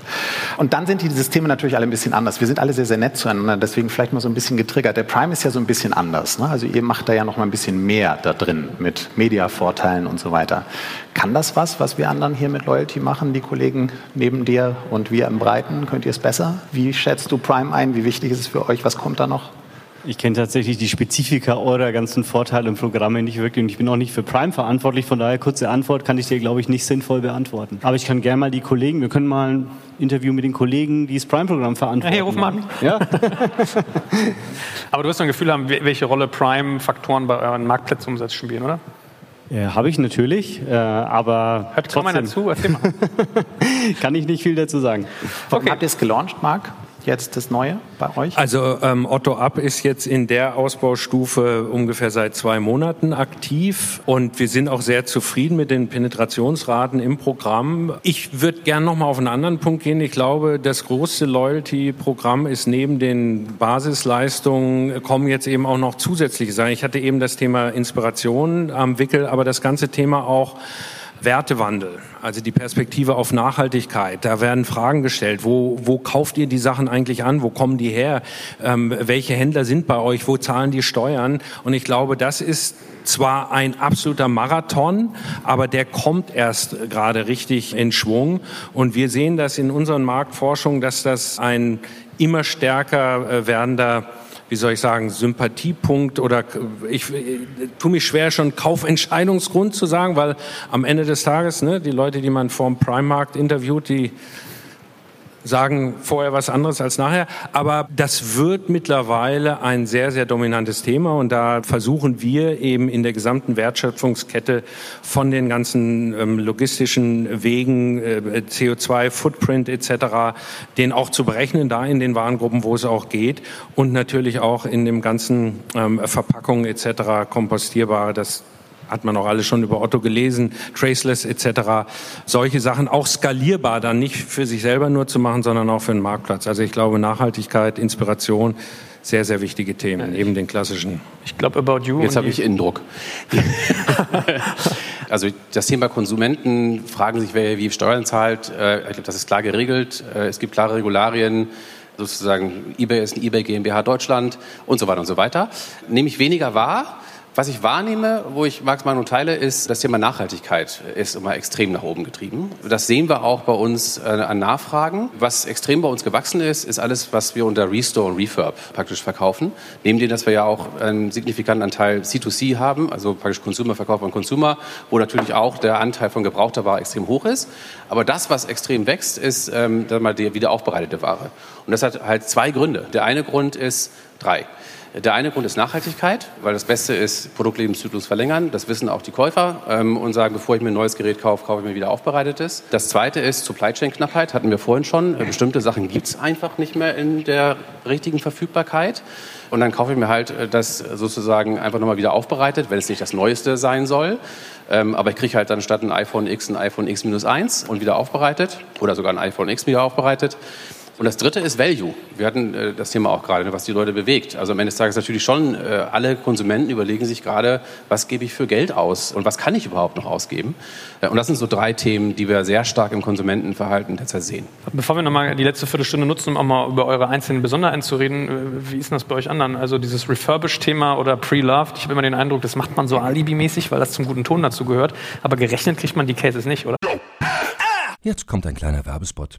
Und dann sind die Systeme natürlich alle ein bisschen anders. Wir sind alle sehr, sehr nett zueinander, deswegen vielleicht mal so ein bisschen getriggert. Der Prime ist ja so ein bisschen anders. Ne? Also ihr macht da ja noch mal ein bisschen mehr da drin mit Media-Vorteilen und so weiter. Kann das was, was wir anderen hier mit Loyalty machen, die Kollegen neben dir und wir im Breiten? Könnt ihr es besser? Wie schätzt du Prime ein? Wie wichtig ist es für euch? Was kommt da noch? Ich kenne tatsächlich die Spezifika eurer ganzen Vorteile und Programme nicht wirklich und ich bin auch nicht für Prime verantwortlich, von daher kurze Antwort kann ich dir, glaube ich, nicht sinnvoll beantworten. Aber ich kann gerne mal die Kollegen, wir können mal ein Interview mit den Kollegen, die das Prime-Programm verantworten. Ja, hey, ruf mal an. Ja? Aber du wirst ein Gefühl haben, welche Rolle Prime-Faktoren bei euren Marktplatzumsatz spielen, oder? Ja, Habe ich natürlich, äh, aber. Hört kaum einer zu, erzähl mal. kann ich nicht viel dazu sagen. Okay. Habt ihr es gelauncht, Marc? Jetzt das Neue bei euch? Also ähm, Otto Up ist jetzt in der Ausbaustufe ungefähr seit zwei Monaten aktiv und wir sind auch sehr zufrieden mit den Penetrationsraten im Programm. Ich würde gerne noch mal auf einen anderen Punkt gehen. Ich glaube, das große Loyalty-Programm ist neben den Basisleistungen kommen jetzt eben auch noch zusätzliche Sachen. Ich hatte eben das Thema Inspiration am Wickel, aber das ganze Thema auch Wertewandel, also die Perspektive auf Nachhaltigkeit. Da werden Fragen gestellt. Wo, wo kauft ihr die Sachen eigentlich an? Wo kommen die her? Ähm, welche Händler sind bei euch? Wo zahlen die Steuern? Und ich glaube, das ist zwar ein absoluter Marathon, aber der kommt erst gerade richtig in Schwung. Und wir sehen das in unseren Marktforschungen, dass das ein immer stärker äh, werdender wie soll ich sagen, Sympathiepunkt oder ich, ich tue mich schwer, schon Kaufentscheidungsgrund zu sagen, weil am Ende des Tages, ne, die Leute, die man vorm Primarkt interviewt, die sagen vorher was anderes als nachher. Aber das wird mittlerweile ein sehr, sehr dominantes Thema und da versuchen wir eben in der gesamten Wertschöpfungskette von den ganzen ähm, logistischen Wegen, äh, CO2-Footprint etc., den auch zu berechnen, da in den Warengruppen, wo es auch geht und natürlich auch in dem ganzen ähm, Verpackungen etc., kompostierbare, das hat man auch alle schon über Otto gelesen, Traceless etc. Solche Sachen auch skalierbar dann nicht für sich selber nur zu machen, sondern auch für den Marktplatz. Also ich glaube Nachhaltigkeit, Inspiration, sehr, sehr wichtige Themen, eben den klassischen. Ich glaube, About You. Jetzt habe ich Innendruck. also das Thema Konsumenten fragen sich, wer wie Steuern zahlt. Äh, ich glaube, das ist klar geregelt. Äh, es gibt klare Regularien sozusagen eBay ist ein eBay GmbH Deutschland und so weiter und so weiter. Nehme ich weniger wahr, was ich wahrnehme, wo ich Marx Meinung teile, ist, das Thema Nachhaltigkeit ist immer extrem nach oben getrieben. Das sehen wir auch bei uns äh, an Nachfragen. Was extrem bei uns gewachsen ist, ist alles, was wir unter Restore und Refurb praktisch verkaufen. Neben dem, dass wir ja auch einen signifikanten Anteil C2C haben, also praktisch Consumer-Verkauf an Consumer, wo natürlich auch der Anteil von gebrauchter Ware extrem hoch ist. Aber das, was extrem wächst, ist ähm, dann mal die wiederaufbereitete Ware. Und das hat halt zwei Gründe. Der eine Grund ist drei. Der eine Grund ist Nachhaltigkeit, weil das Beste ist, Produktlebenszyklus verlängern. Das wissen auch die Käufer ähm, und sagen, bevor ich mir ein neues Gerät kaufe, kaufe ich mir wieder aufbereitetes. Das zweite ist Supply Chain Knappheit, hatten wir vorhin schon. Äh, bestimmte Sachen gibt es einfach nicht mehr in der richtigen Verfügbarkeit. Und dann kaufe ich mir halt äh, das sozusagen einfach nochmal wieder aufbereitet, wenn es nicht das Neueste sein soll. Ähm, aber ich kriege halt dann statt ein iPhone X ein iPhone X-1 und wieder aufbereitet oder sogar ein iPhone X wieder aufbereitet. Und das Dritte ist Value. Wir hatten äh, das Thema auch gerade, was die Leute bewegt. Also am Ende des Tages natürlich schon, äh, alle Konsumenten überlegen sich gerade, was gebe ich für Geld aus und was kann ich überhaupt noch ausgeben. Äh, und das sind so drei Themen, die wir sehr stark im Konsumentenverhalten derzeit sehen. Bevor wir nochmal die letzte Viertelstunde nutzen, um auch mal über eure einzelnen Besonderheiten zu reden, äh, wie ist denn das bei euch anderen? Also dieses Refurbish-Thema oder Pre-Loved, ich habe immer den Eindruck, das macht man so alibimäßig, weil das zum guten Ton dazu gehört. Aber gerechnet kriegt man die Cases nicht, oder? Jetzt kommt ein kleiner Werbespot.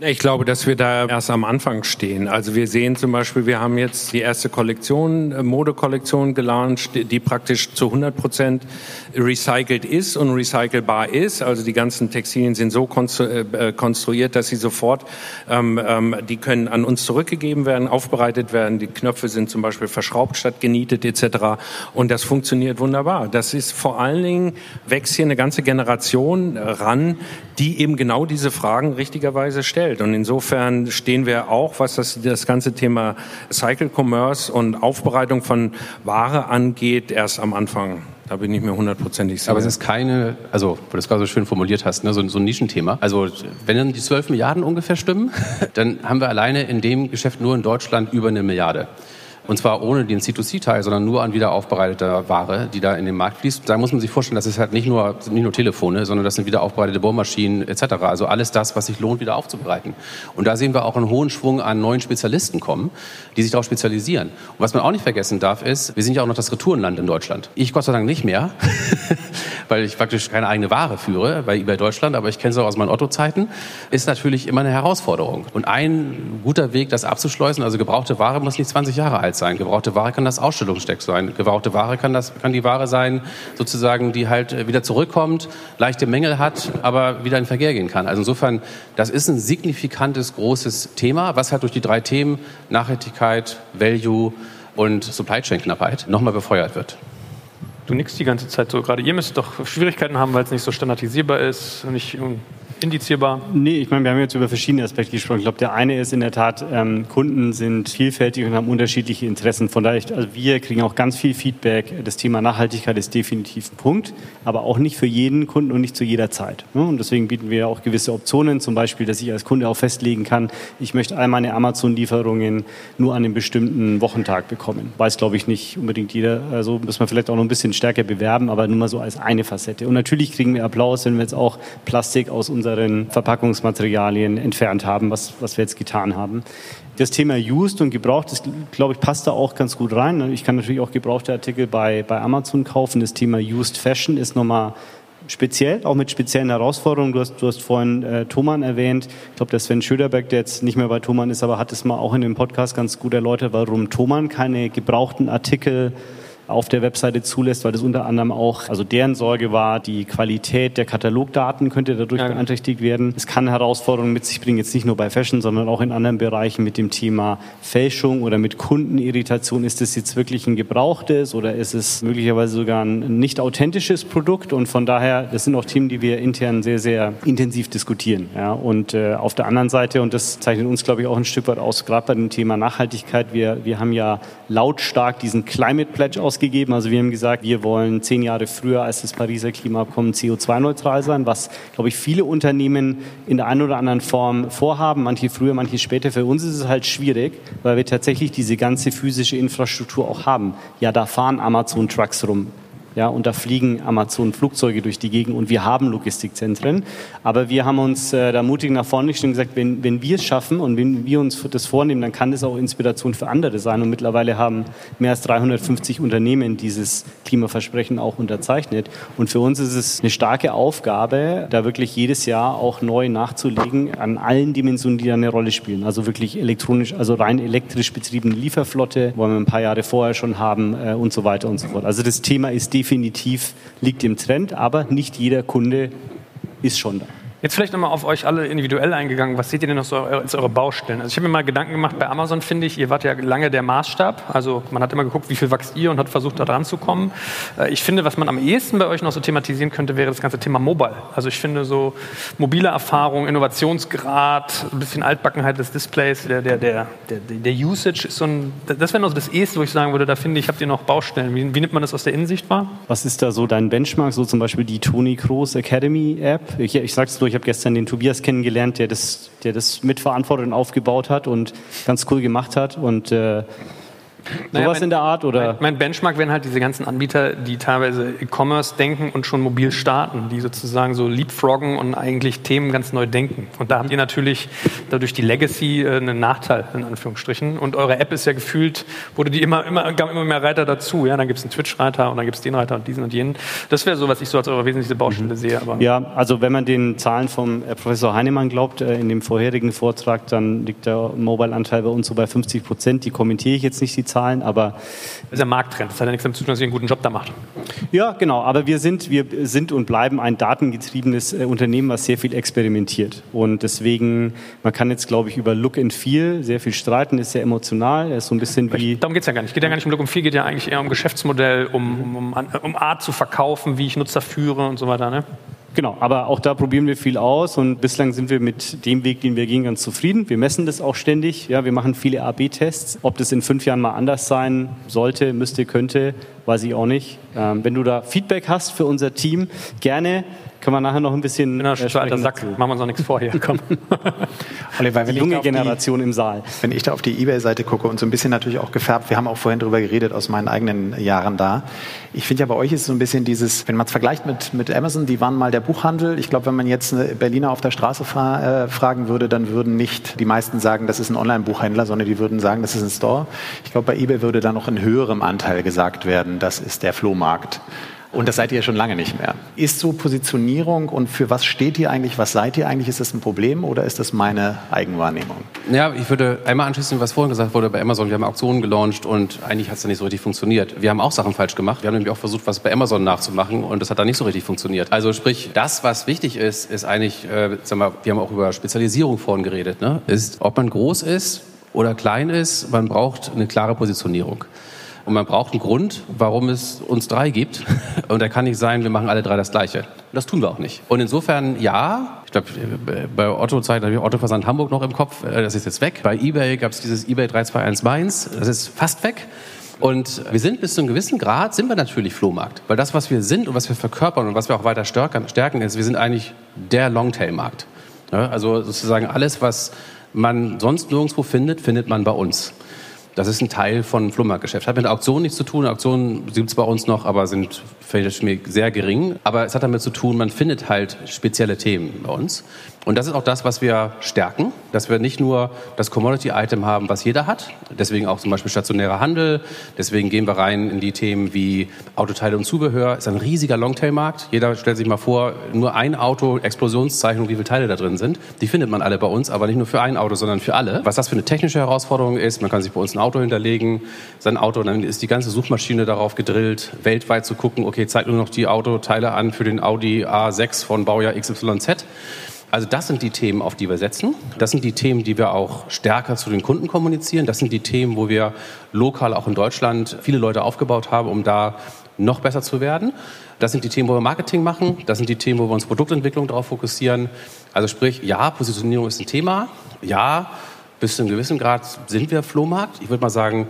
Ich glaube, dass wir da erst am Anfang stehen. Also wir sehen zum Beispiel, wir haben jetzt die erste Kollektion, äh, Modekollektion gelauncht, die praktisch zu 100 Prozent recycelt ist und recycelbar ist. Also die ganzen Textilien sind so äh, äh, konstruiert, dass sie sofort, ähm, ähm, die können an uns zurückgegeben werden, aufbereitet werden. Die Knöpfe sind zum Beispiel verschraubt statt genietet etc. Und das funktioniert wunderbar. Das ist vor allen Dingen, wächst hier eine ganze Generation ran, die eben genau diese Fragen richtigerweise stellt. Und insofern stehen wir auch, was das, das ganze Thema Cycle Commerce und Aufbereitung von Ware angeht, erst am Anfang. Da bin ich mir hundertprozentig sicher. Aber es ist keine, also, weil du es gerade so schön formuliert hast, ne, so, so ein Nischenthema. Also, wenn dann die 12 Milliarden ungefähr stimmen, dann haben wir alleine in dem Geschäft nur in Deutschland über eine Milliarde. Und zwar ohne den C2C-Teil, sondern nur an wiederaufbereiteter Ware, die da in den Markt fließt. Da muss man sich vorstellen, das ist halt nicht nur, nicht nur Telefone, sondern das sind wiederaufbereitete Bohrmaschinen etc. Also alles das, was sich lohnt, wieder aufzubereiten. Und da sehen wir auch einen hohen Schwung an neuen Spezialisten kommen, die sich darauf spezialisieren. Und was man auch nicht vergessen darf, ist, wir sind ja auch noch das Retourenland in Deutschland. Ich Gott sei Dank nicht mehr, weil ich praktisch keine eigene Ware führe bei eBay Deutschland, aber ich kenne es auch aus meinen Otto-Zeiten, ist natürlich immer eine Herausforderung. Und ein guter Weg, das abzuschleusen, also gebrauchte Ware muss nicht 20 Jahre alt sein. Gebrauchte Ware kann das Ausstellungssteck sein. Gebrauchte Ware kann, das, kann die Ware sein, sozusagen, die halt äh, wieder zurückkommt, leichte Mängel hat, aber wieder in Verkehr gehen kann. Also insofern, das ist ein signifikantes, großes Thema, was halt durch die drei Themen Nachhaltigkeit, Value und Supply Chain Knappheit nochmal befeuert wird. Du nix die ganze Zeit so. Gerade ihr müsst doch Schwierigkeiten haben, weil es nicht so standardisierbar ist nicht indizierbar? Nee, ich meine, wir haben jetzt über verschiedene Aspekte gesprochen. Ich glaube, der eine ist in der Tat, ähm, Kunden sind vielfältig und haben unterschiedliche Interessen. Von daher, also wir kriegen auch ganz viel Feedback. Das Thema Nachhaltigkeit ist definitiv ein Punkt, aber auch nicht für jeden Kunden und nicht zu jeder Zeit. Ne? Und deswegen bieten wir auch gewisse Optionen, zum Beispiel, dass ich als Kunde auch festlegen kann, ich möchte all meine Amazon-Lieferungen nur an einem bestimmten Wochentag bekommen. Weiß, glaube ich, nicht unbedingt jeder. Also müssen wir vielleicht auch noch ein bisschen stärker bewerben, aber nur mal so als eine Facette. Und natürlich kriegen wir Applaus, wenn wir jetzt auch Plastik aus unserer unseren Verpackungsmaterialien entfernt haben, was, was wir jetzt getan haben. Das Thema used und gebraucht, das, glaube ich, passt da auch ganz gut rein. Ich kann natürlich auch gebrauchte Artikel bei, bei Amazon kaufen. Das Thema used Fashion ist nochmal speziell, auch mit speziellen Herausforderungen. Du hast, du hast vorhin äh, Thomann erwähnt. Ich glaube, der Sven Schöderberg, der jetzt nicht mehr bei Thomann ist, aber hat es mal auch in dem Podcast ganz gut erläutert, warum Thomann keine gebrauchten Artikel auf der Webseite zulässt, weil das unter anderem auch, also deren Sorge war, die Qualität der Katalogdaten könnte dadurch ja. beeinträchtigt werden. Es kann Herausforderungen mit sich bringen, jetzt nicht nur bei Fashion, sondern auch in anderen Bereichen mit dem Thema Fälschung oder mit Kundenirritation. Ist es jetzt wirklich ein gebrauchtes oder ist es möglicherweise sogar ein nicht authentisches Produkt? Und von daher, das sind auch Themen, die wir intern sehr, sehr intensiv diskutieren. Ja, und äh, auf der anderen Seite, und das zeichnet uns, glaube ich, auch ein Stück weit aus, gerade bei dem Thema Nachhaltigkeit, wir, wir haben ja lautstark diesen Climate Pledge aus ausgegeben. Also wir haben gesagt, wir wollen zehn Jahre früher als das Pariser Klimaabkommen CO2-neutral sein, was, glaube ich, viele Unternehmen in der einen oder anderen Form vorhaben, manche früher, manche später. Für uns ist es halt schwierig, weil wir tatsächlich diese ganze physische Infrastruktur auch haben. Ja, da fahren Amazon-Trucks rum Ja, und da fliegen Amazon-Flugzeuge durch die Gegend und wir haben Logistikzentren. Aber wir haben uns äh, da mutig nach vorne gestellt und gesagt, wenn, wenn wir es schaffen und wenn wir uns das vornehmen, dann kann das auch Inspiration für andere sein. Und mittlerweile haben mehr als 350 Unternehmen dieses Klimaversprechen auch unterzeichnet. Und für uns ist es eine starke Aufgabe, da wirklich jedes Jahr auch neu nachzulegen an allen Dimensionen, die da eine Rolle spielen. Also wirklich elektronisch, also rein elektrisch betriebene Lieferflotte, wo wir ein paar Jahre vorher schon haben äh, und so weiter und so fort. Also das Thema ist definitiv definitiv liegt im Trend, aber nicht jeder Kunde ist schon da. Jetzt vielleicht nochmal auf euch alle individuell eingegangen. Was seht ihr denn noch so als eure Baustellen? Also ich habe mir mal Gedanken gemacht, bei Amazon finde ich, ihr wart ja lange der Maßstab. Also man hat immer geguckt, wie viel wächst ihr und hat versucht, da dran zu kommen. Äh, ich finde, was man am ehesten bei euch noch so thematisieren könnte, wäre das ganze Thema Mobile. Also ich finde so mobile Erfahrung, Innovationsgrad, ein bisschen Altbackenheit des Displays, der, der, der, der, Usage ist so ein, das wäre noch so das eheste, wo ich sagen würde, da finde ich, habt ihr noch Baustellen. Wie, wie nimmt man das aus der Innensicht wahr? Was ist da so dein Benchmark? So zum Beispiel die Tony Kroos Academy App. Ich, ich sag's nur, ich habe gestern den Tobias kennengelernt, der das, der das mitverantwortet und aufgebaut hat und ganz cool gemacht hat. Und äh, naja, Sowas in der Art? Oder? Mein, mein, Benchmark wären halt diese ganzen Anbieter, die teilweise E-Commerce denken und schon mobil starten, die sozusagen so leapfroggen und eigentlich Themen ganz neu denken. Und da habt ihr natürlich dadurch die Legacy äh, einen Nachteil, in Anführungsstrichen. Und eure App ist ja gefühlt, wurde die immer, immer, gab immer mehr Reiter dazu. Ja? Dann gibt es einen Twitch-Reiter und dann gibt es den Reiter und diesen und jenen. Das wäre so, was ich so als eure wesentliche Baustelle mhm. sehe. Aber ja, also wenn man den Zahlen vom äh, Professor Heinemann glaubt, äh, in dem vorherigen Vortrag, dann liegt der Mobile-Anteil bei uns so bei 50 Prozent. Die kommentiere ich jetzt nicht, die Zahlen. Aber das ist ja Markttrend. Das hat ja nichts damit zu tun, dass ihr einen guten Job da macht. Ja, genau. Aber wir sind, wir sind und bleiben ein datengetriebenes äh, Unternehmen, was sehr viel experimentiert. Und deswegen, man kann jetzt, glaube ich, über Look and Feel sehr viel streiten, ist sehr emotional. ist so ein bisschen wie. Darum geht es ja gar nicht. Es geht ja gar nicht um Look and Feel, geht ja eigentlich eher um Geschäftsmodell, um, um, um, um Art zu verkaufen, wie ich Nutzer führe und so weiter. Ne? Genau, aber auch da probieren wir viel aus und bislang sind wir mit dem Weg, den wir gehen, ganz zufrieden. Wir messen das auch ständig. Ja, wir machen viele AB-Tests. Ob das in fünf Jahren mal anders sein sollte, müsste, könnte, weiß ich auch nicht. Ähm, wenn du da Feedback hast für unser Team, gerne können wir nachher noch ein bisschen. Genau, äh, alter Sack. Dazu. Machen wir uns noch nichts vor hier. Komm. Oliver, wenn die junge Generation die, im Saal. Wenn ich da auf die Ebay-Seite gucke und so ein bisschen natürlich auch gefärbt, wir haben auch vorhin darüber geredet aus meinen eigenen Jahren da. Ich finde ja bei euch ist so ein bisschen dieses, wenn man es vergleicht mit, mit Amazon, die waren mal der Buchhandel. Ich glaube, wenn man jetzt eine Berliner auf der Straße fra äh, fragen würde, dann würden nicht die meisten sagen, das ist ein Online-Buchhändler, sondern die würden sagen, das ist ein Store. Ich glaube, bei Ebay würde da noch in höherem Anteil gesagt werden, das ist der Flohmarkt. Und das seid ihr ja schon lange nicht mehr. Ist so Positionierung und für was steht ihr eigentlich, was seid ihr eigentlich? Ist das ein Problem oder ist das meine Eigenwahrnehmung? Ja, ich würde einmal anschließen, was vorhin gesagt wurde bei Amazon. Wir haben Auktionen gelauncht und eigentlich hat es da nicht so richtig funktioniert. Wir haben auch Sachen falsch gemacht. Wir haben nämlich auch versucht, was bei Amazon nachzumachen und das hat da nicht so richtig funktioniert. Also sprich, das, was wichtig ist, ist eigentlich, äh, sag mal, wir haben auch über Spezialisierung vorhin geredet, ne? ist, ob man groß ist oder klein ist, man braucht eine klare Positionierung. Und man braucht einen Grund, warum es uns drei gibt. Und der kann nicht sein, wir machen alle drei das Gleiche. Das tun wir auch nicht. Und insofern, ja, ich glaube, bei Otto-Zeiten habe ich Otto Versand Hamburg noch im Kopf. Äh, das ist jetzt weg. Bei eBay gab es dieses eBay 321 Mainz. Das ist fast weg. Und wir sind bis zu einem gewissen Grad, sind wir natürlich Flohmarkt. Weil das, was wir sind und was wir verkörpern und was wir auch weiter stärken, ist, wir sind eigentlich der Longtail-Markt. also sozusagen alles, was man sonst nirgendwo findet, findet man bei uns. Das ist ein Teil von Flohmarktgeschäft. Hat mit der Auktion nichts zu tun. Auktionen gibt es bei uns noch, aber sind sehr gering. Aber es hat damit zu tun, man findet halt spezielle Themen bei uns. Und das ist auch das, was wir stärken, dass wir nicht nur das Commodity-Item haben, was jeder hat, deswegen auch zum Beispiel stationärer Handel, deswegen gehen wir rein in die Themen wie Autoteile und Zubehör, ist ein riesiger Longtail-Markt. Jeder stellt sich mal vor, nur ein Auto, Explosionszeichnung, wie viele Teile da drin sind. Die findet man alle bei uns, aber nicht nur für ein Auto, sondern für alle. Was das für eine technische Herausforderung ist, man kann sich bei uns ein Auto hinterlegen, sein Auto, dann ist die ganze Suchmaschine darauf gedrillt, weltweit zu gucken, okay, zeigt nur noch die Autoteile an für den Audi A6 von Baujahr XYZ. Also das sind die Themen, auf die wir setzen. Das sind die Themen, die wir auch stärker zu den Kunden kommunizieren. Das sind die Themen, wo wir lokal auch in Deutschland viele Leute aufgebaut haben, um da noch besser zu werden. Das sind die Themen, wo wir Marketing machen. Das sind die Themen, wo wir uns Produktentwicklung darauf fokussieren. Also sprich, ja, Positionierung ist ein Thema. Ja, bis zu einem gewissen Grad sind wir Flohmarkt. Ich würde mal sagen,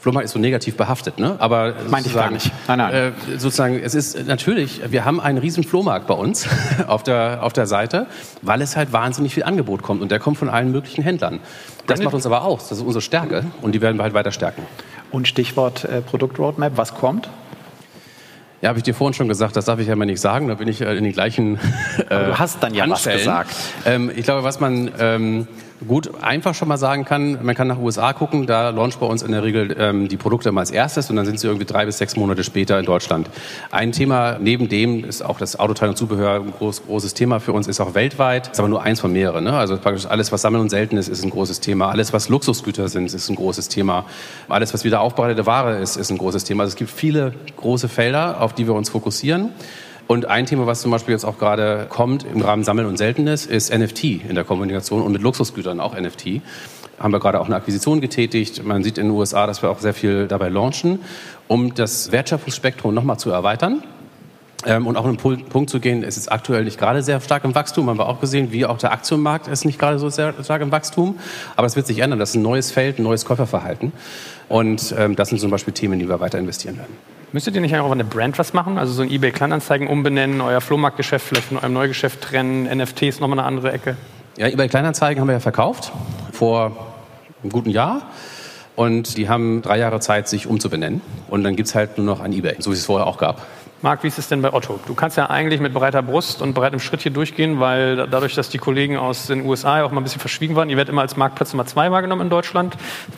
Flohmarkt ist so negativ behaftet, ne? Aber meinte ich gar nicht. Nein, nein. Äh, sozusagen, es ist natürlich, wir haben einen riesen Flohmarkt bei uns auf der auf der Seite, weil es halt wahnsinnig viel Angebot kommt und der kommt von allen möglichen Händlern. Das macht uns aber aus. Das ist unsere Stärke und die werden wir halt weiter stärken. Und Stichwort äh, Produktroadmap, was kommt? Ja, habe ich dir vorhin schon gesagt, das darf ich ja mal nicht sagen, da bin ich äh, in den gleichen. Äh, du hast dann ja Handstellen. was gesagt. Ähm, ich glaube, was man ähm, gut einfach schon mal sagen kann, man kann nach USA gucken, da launcht bei uns in der Regel ähm, die Produkte immer als erstes und dann sind sie irgendwie drei bis sechs Monate später in Deutschland. Ein Thema neben dem ist auch das Autoteil und Zubehör ein groß, großes Thema für uns, ist auch weltweit, ist aber nur eins von mehreren. Ne? Also praktisch alles, was Sammeln und Selten ist, ist ein großes Thema. Alles, was Luxusgüter sind, ist ein großes Thema. Alles, was wieder aufbereitete Ware ist, ist ein großes Thema. Also es gibt viele große Felder, auf die wir uns fokussieren. Und ein Thema, was zum Beispiel jetzt auch gerade kommt im Rahmen Sammeln und Seltenes, ist NFT in der Kommunikation und mit Luxusgütern auch NFT. Haben wir gerade auch eine Akquisition getätigt. Man sieht in den USA, dass wir auch sehr viel dabei launchen, um das Wertschöpfungsspektrum nochmal zu erweitern. Ähm, und auch einen Punkt zu gehen, es ist aktuell nicht gerade sehr stark im Wachstum, haben wir auch gesehen, wie auch der Aktienmarkt ist nicht gerade so sehr stark im Wachstum. Aber es wird sich ändern, das ist ein neues Feld, ein neues Käuferverhalten. Und ähm, das sind zum Beispiel Themen, die wir weiter investieren werden. Müsstet ihr nicht auch eine Brand was machen? Also so ein eBay Kleinanzeigen umbenennen, euer Flohmarktgeschäft vielleicht von eurem Neugeschäft trennen, NFTs nochmal eine andere Ecke? Ja, eBay Kleinanzeigen haben wir ja verkauft vor einem guten Jahr. Und die haben drei Jahre Zeit, sich umzubenennen. Und dann gibt es halt nur noch ein eBay, so wie es vorher auch gab. Marc, wie ist es denn bei Otto? Du kannst ja eigentlich mit breiter Brust und breitem Schritt hier durchgehen, weil dadurch, dass die Kollegen aus den USA auch mal ein bisschen verschwiegen waren, ihr werdet immer als Marktplatz Nummer zwei wahrgenommen in Deutschland.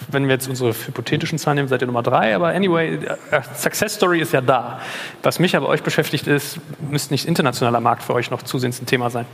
Wenn wir jetzt unsere hypothetischen Zahlen nehmen, seid ihr Nummer drei. Aber anyway, äh, Success Story ist ja da. Was mich aber euch beschäftigt ist, müsste nicht internationaler Markt für euch noch zusehends ein Thema sein?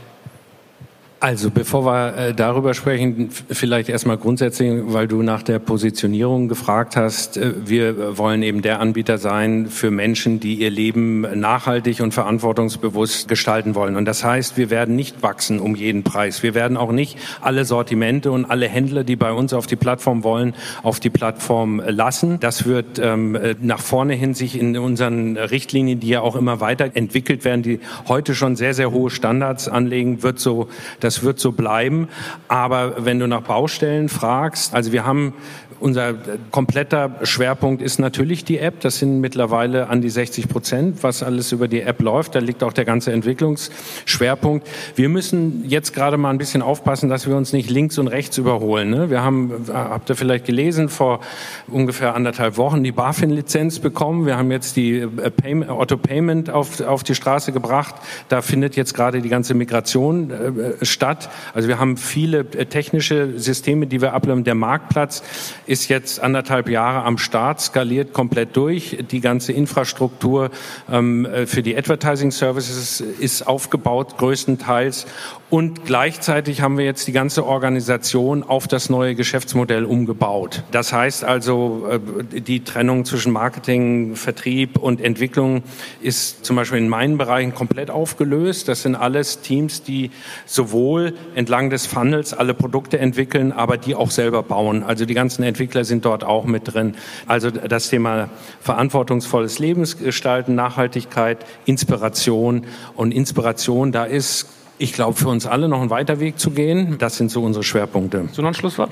Also bevor wir äh, darüber sprechen, vielleicht erstmal grundsätzlich, weil du nach der Positionierung gefragt hast. Äh, wir wollen eben der Anbieter sein für Menschen, die ihr Leben nachhaltig und verantwortungsbewusst gestalten wollen. Und das heißt, wir werden nicht wachsen um jeden Preis. Wir werden auch nicht alle Sortimente und alle Händler, die bei uns auf die Plattform wollen, auf die Plattform lassen. Das wird ähm, nach vorne hin sich in unseren Richtlinien, die ja auch immer weiterentwickelt werden, die heute schon sehr, sehr hohe Standards anlegen, wird so, das wird so bleiben. Aber wenn du nach Baustellen fragst, also wir haben unser kompletter Schwerpunkt ist natürlich die App. Das sind mittlerweile an die 60 Prozent, was alles über die App läuft. Da liegt auch der ganze Entwicklungsschwerpunkt. Wir müssen jetzt gerade mal ein bisschen aufpassen, dass wir uns nicht links und rechts überholen. Ne? Wir haben, habt ihr vielleicht gelesen, vor ungefähr anderthalb Wochen die BaFin-Lizenz bekommen. Wir haben jetzt die äh, Auto Payment auf, auf die Straße gebracht. Da findet jetzt gerade die ganze Migration äh, statt. Also wir haben viele äh, technische Systeme, die wir ableiten. Der Marktplatz ist jetzt anderthalb Jahre am Start, skaliert komplett durch. Die ganze Infrastruktur ähm, äh, für die Advertising Services ist aufgebaut, größtenteils. Und gleichzeitig haben wir jetzt die ganze Organisation auf das neue Geschäftsmodell umgebaut. Das heißt also, äh, die Trennung zwischen Marketing, Vertrieb und Entwicklung ist zum Beispiel in meinen Bereichen komplett aufgelöst. Das sind alles Teams, die sowohl entlang des Funnels alle Produkte entwickeln, aber die auch selber bauen. Also die ganzen Entwickler sind dort auch mit drin. Also das Thema verantwortungsvolles Lebensgestalten, Nachhaltigkeit, Inspiration und Inspiration, da ist, ich glaube, für uns alle noch ein weiter Weg zu gehen. Das sind so unsere Schwerpunkte. So noch ein Schlusswort?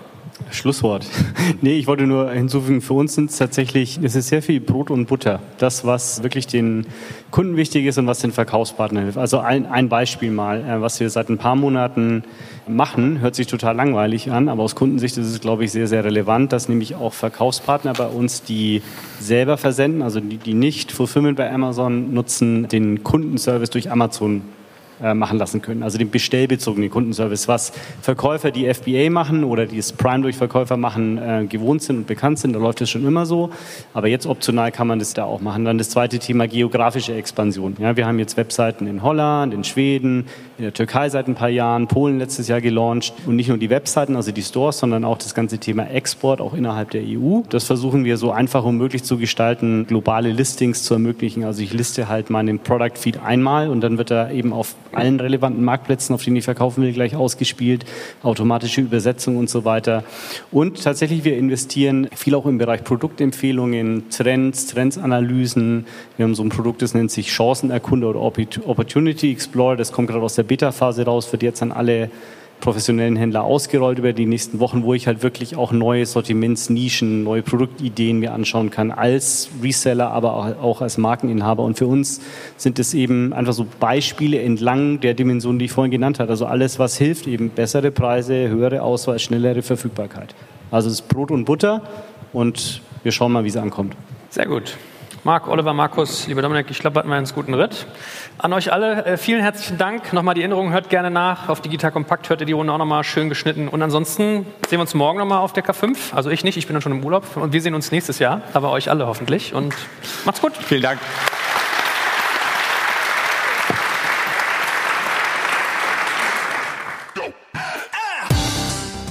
Schlusswort. nee, ich wollte nur hinzufügen, für uns sind es tatsächlich, es ist sehr viel Brot und Butter. Das, was wirklich den Kunden wichtig ist und was den Verkaufspartner hilft. Also ein, ein Beispiel mal, äh, was wir seit ein paar Monaten machen, hört sich total langweilig an, aber aus Kundensicht ist es, glaube ich, sehr, sehr relevant, dass nämlich auch Verkaufspartner bei uns, die selber versenden, also die, die nicht Fulfillment bei Amazon nutzen, den Kundenservice durch Amazon machen lassen können. Also den bestellbezogenen Kundenservice, was Verkäufer, die FBA machen oder die es Prime durch Verkäufer machen, äh, gewohnt sind und bekannt sind. Da läuft es schon immer so. Aber jetzt optional kann man das da auch machen. Dann das zweite Thema geografische Expansion. Ja, wir haben jetzt Webseiten in Holland, in Schweden, in der Türkei seit ein paar Jahren, Polen letztes Jahr gelauncht. Und nicht nur die Webseiten, also die Stores, sondern auch das ganze Thema Export, auch innerhalb der EU. Das versuchen wir so einfach wie möglich zu gestalten, globale Listings zu ermöglichen. Also ich liste halt meinen Product Feed einmal und dann wird er eben auf allen relevanten Marktplätzen, auf denen ich verkaufen will, gleich ausgespielt, automatische Übersetzung und so weiter. Und tatsächlich, wir investieren viel auch im Bereich Produktempfehlungen, Trends, Trendsanalysen. Wir haben so ein Produkt, das nennt sich Chancenerkunde oder Opportunity Explorer. Das kommt gerade aus der Beta-Phase raus, wird jetzt an alle professionellen Händler ausgerollt über die nächsten Wochen, wo ich halt wirklich auch neue Sortimentsnischen, neue Produktideen mir anschauen kann, als Reseller, aber auch als Markeninhaber. Und für uns sind es eben einfach so Beispiele entlang der Dimensionen, die ich vorhin genannt habe. Also alles, was hilft, eben bessere Preise, höhere Auswahl, schnellere Verfügbarkeit. Also es ist Brot und Butter und wir schauen mal, wie es ankommt. Sehr gut. Marc, Oliver, Markus, lieber Dominik, ich glaube, wir hatten einen ganz guten Ritt. An euch alle äh, vielen herzlichen Dank. Nochmal die Erinnerung, hört gerne nach. Auf Digital Kompakt hört ihr die Runde auch nochmal schön geschnitten. Und ansonsten sehen wir uns morgen nochmal auf der K5. Also ich nicht, ich bin dann schon im Urlaub. Und wir sehen uns nächstes Jahr, aber euch alle hoffentlich. Und macht's gut. Vielen Dank.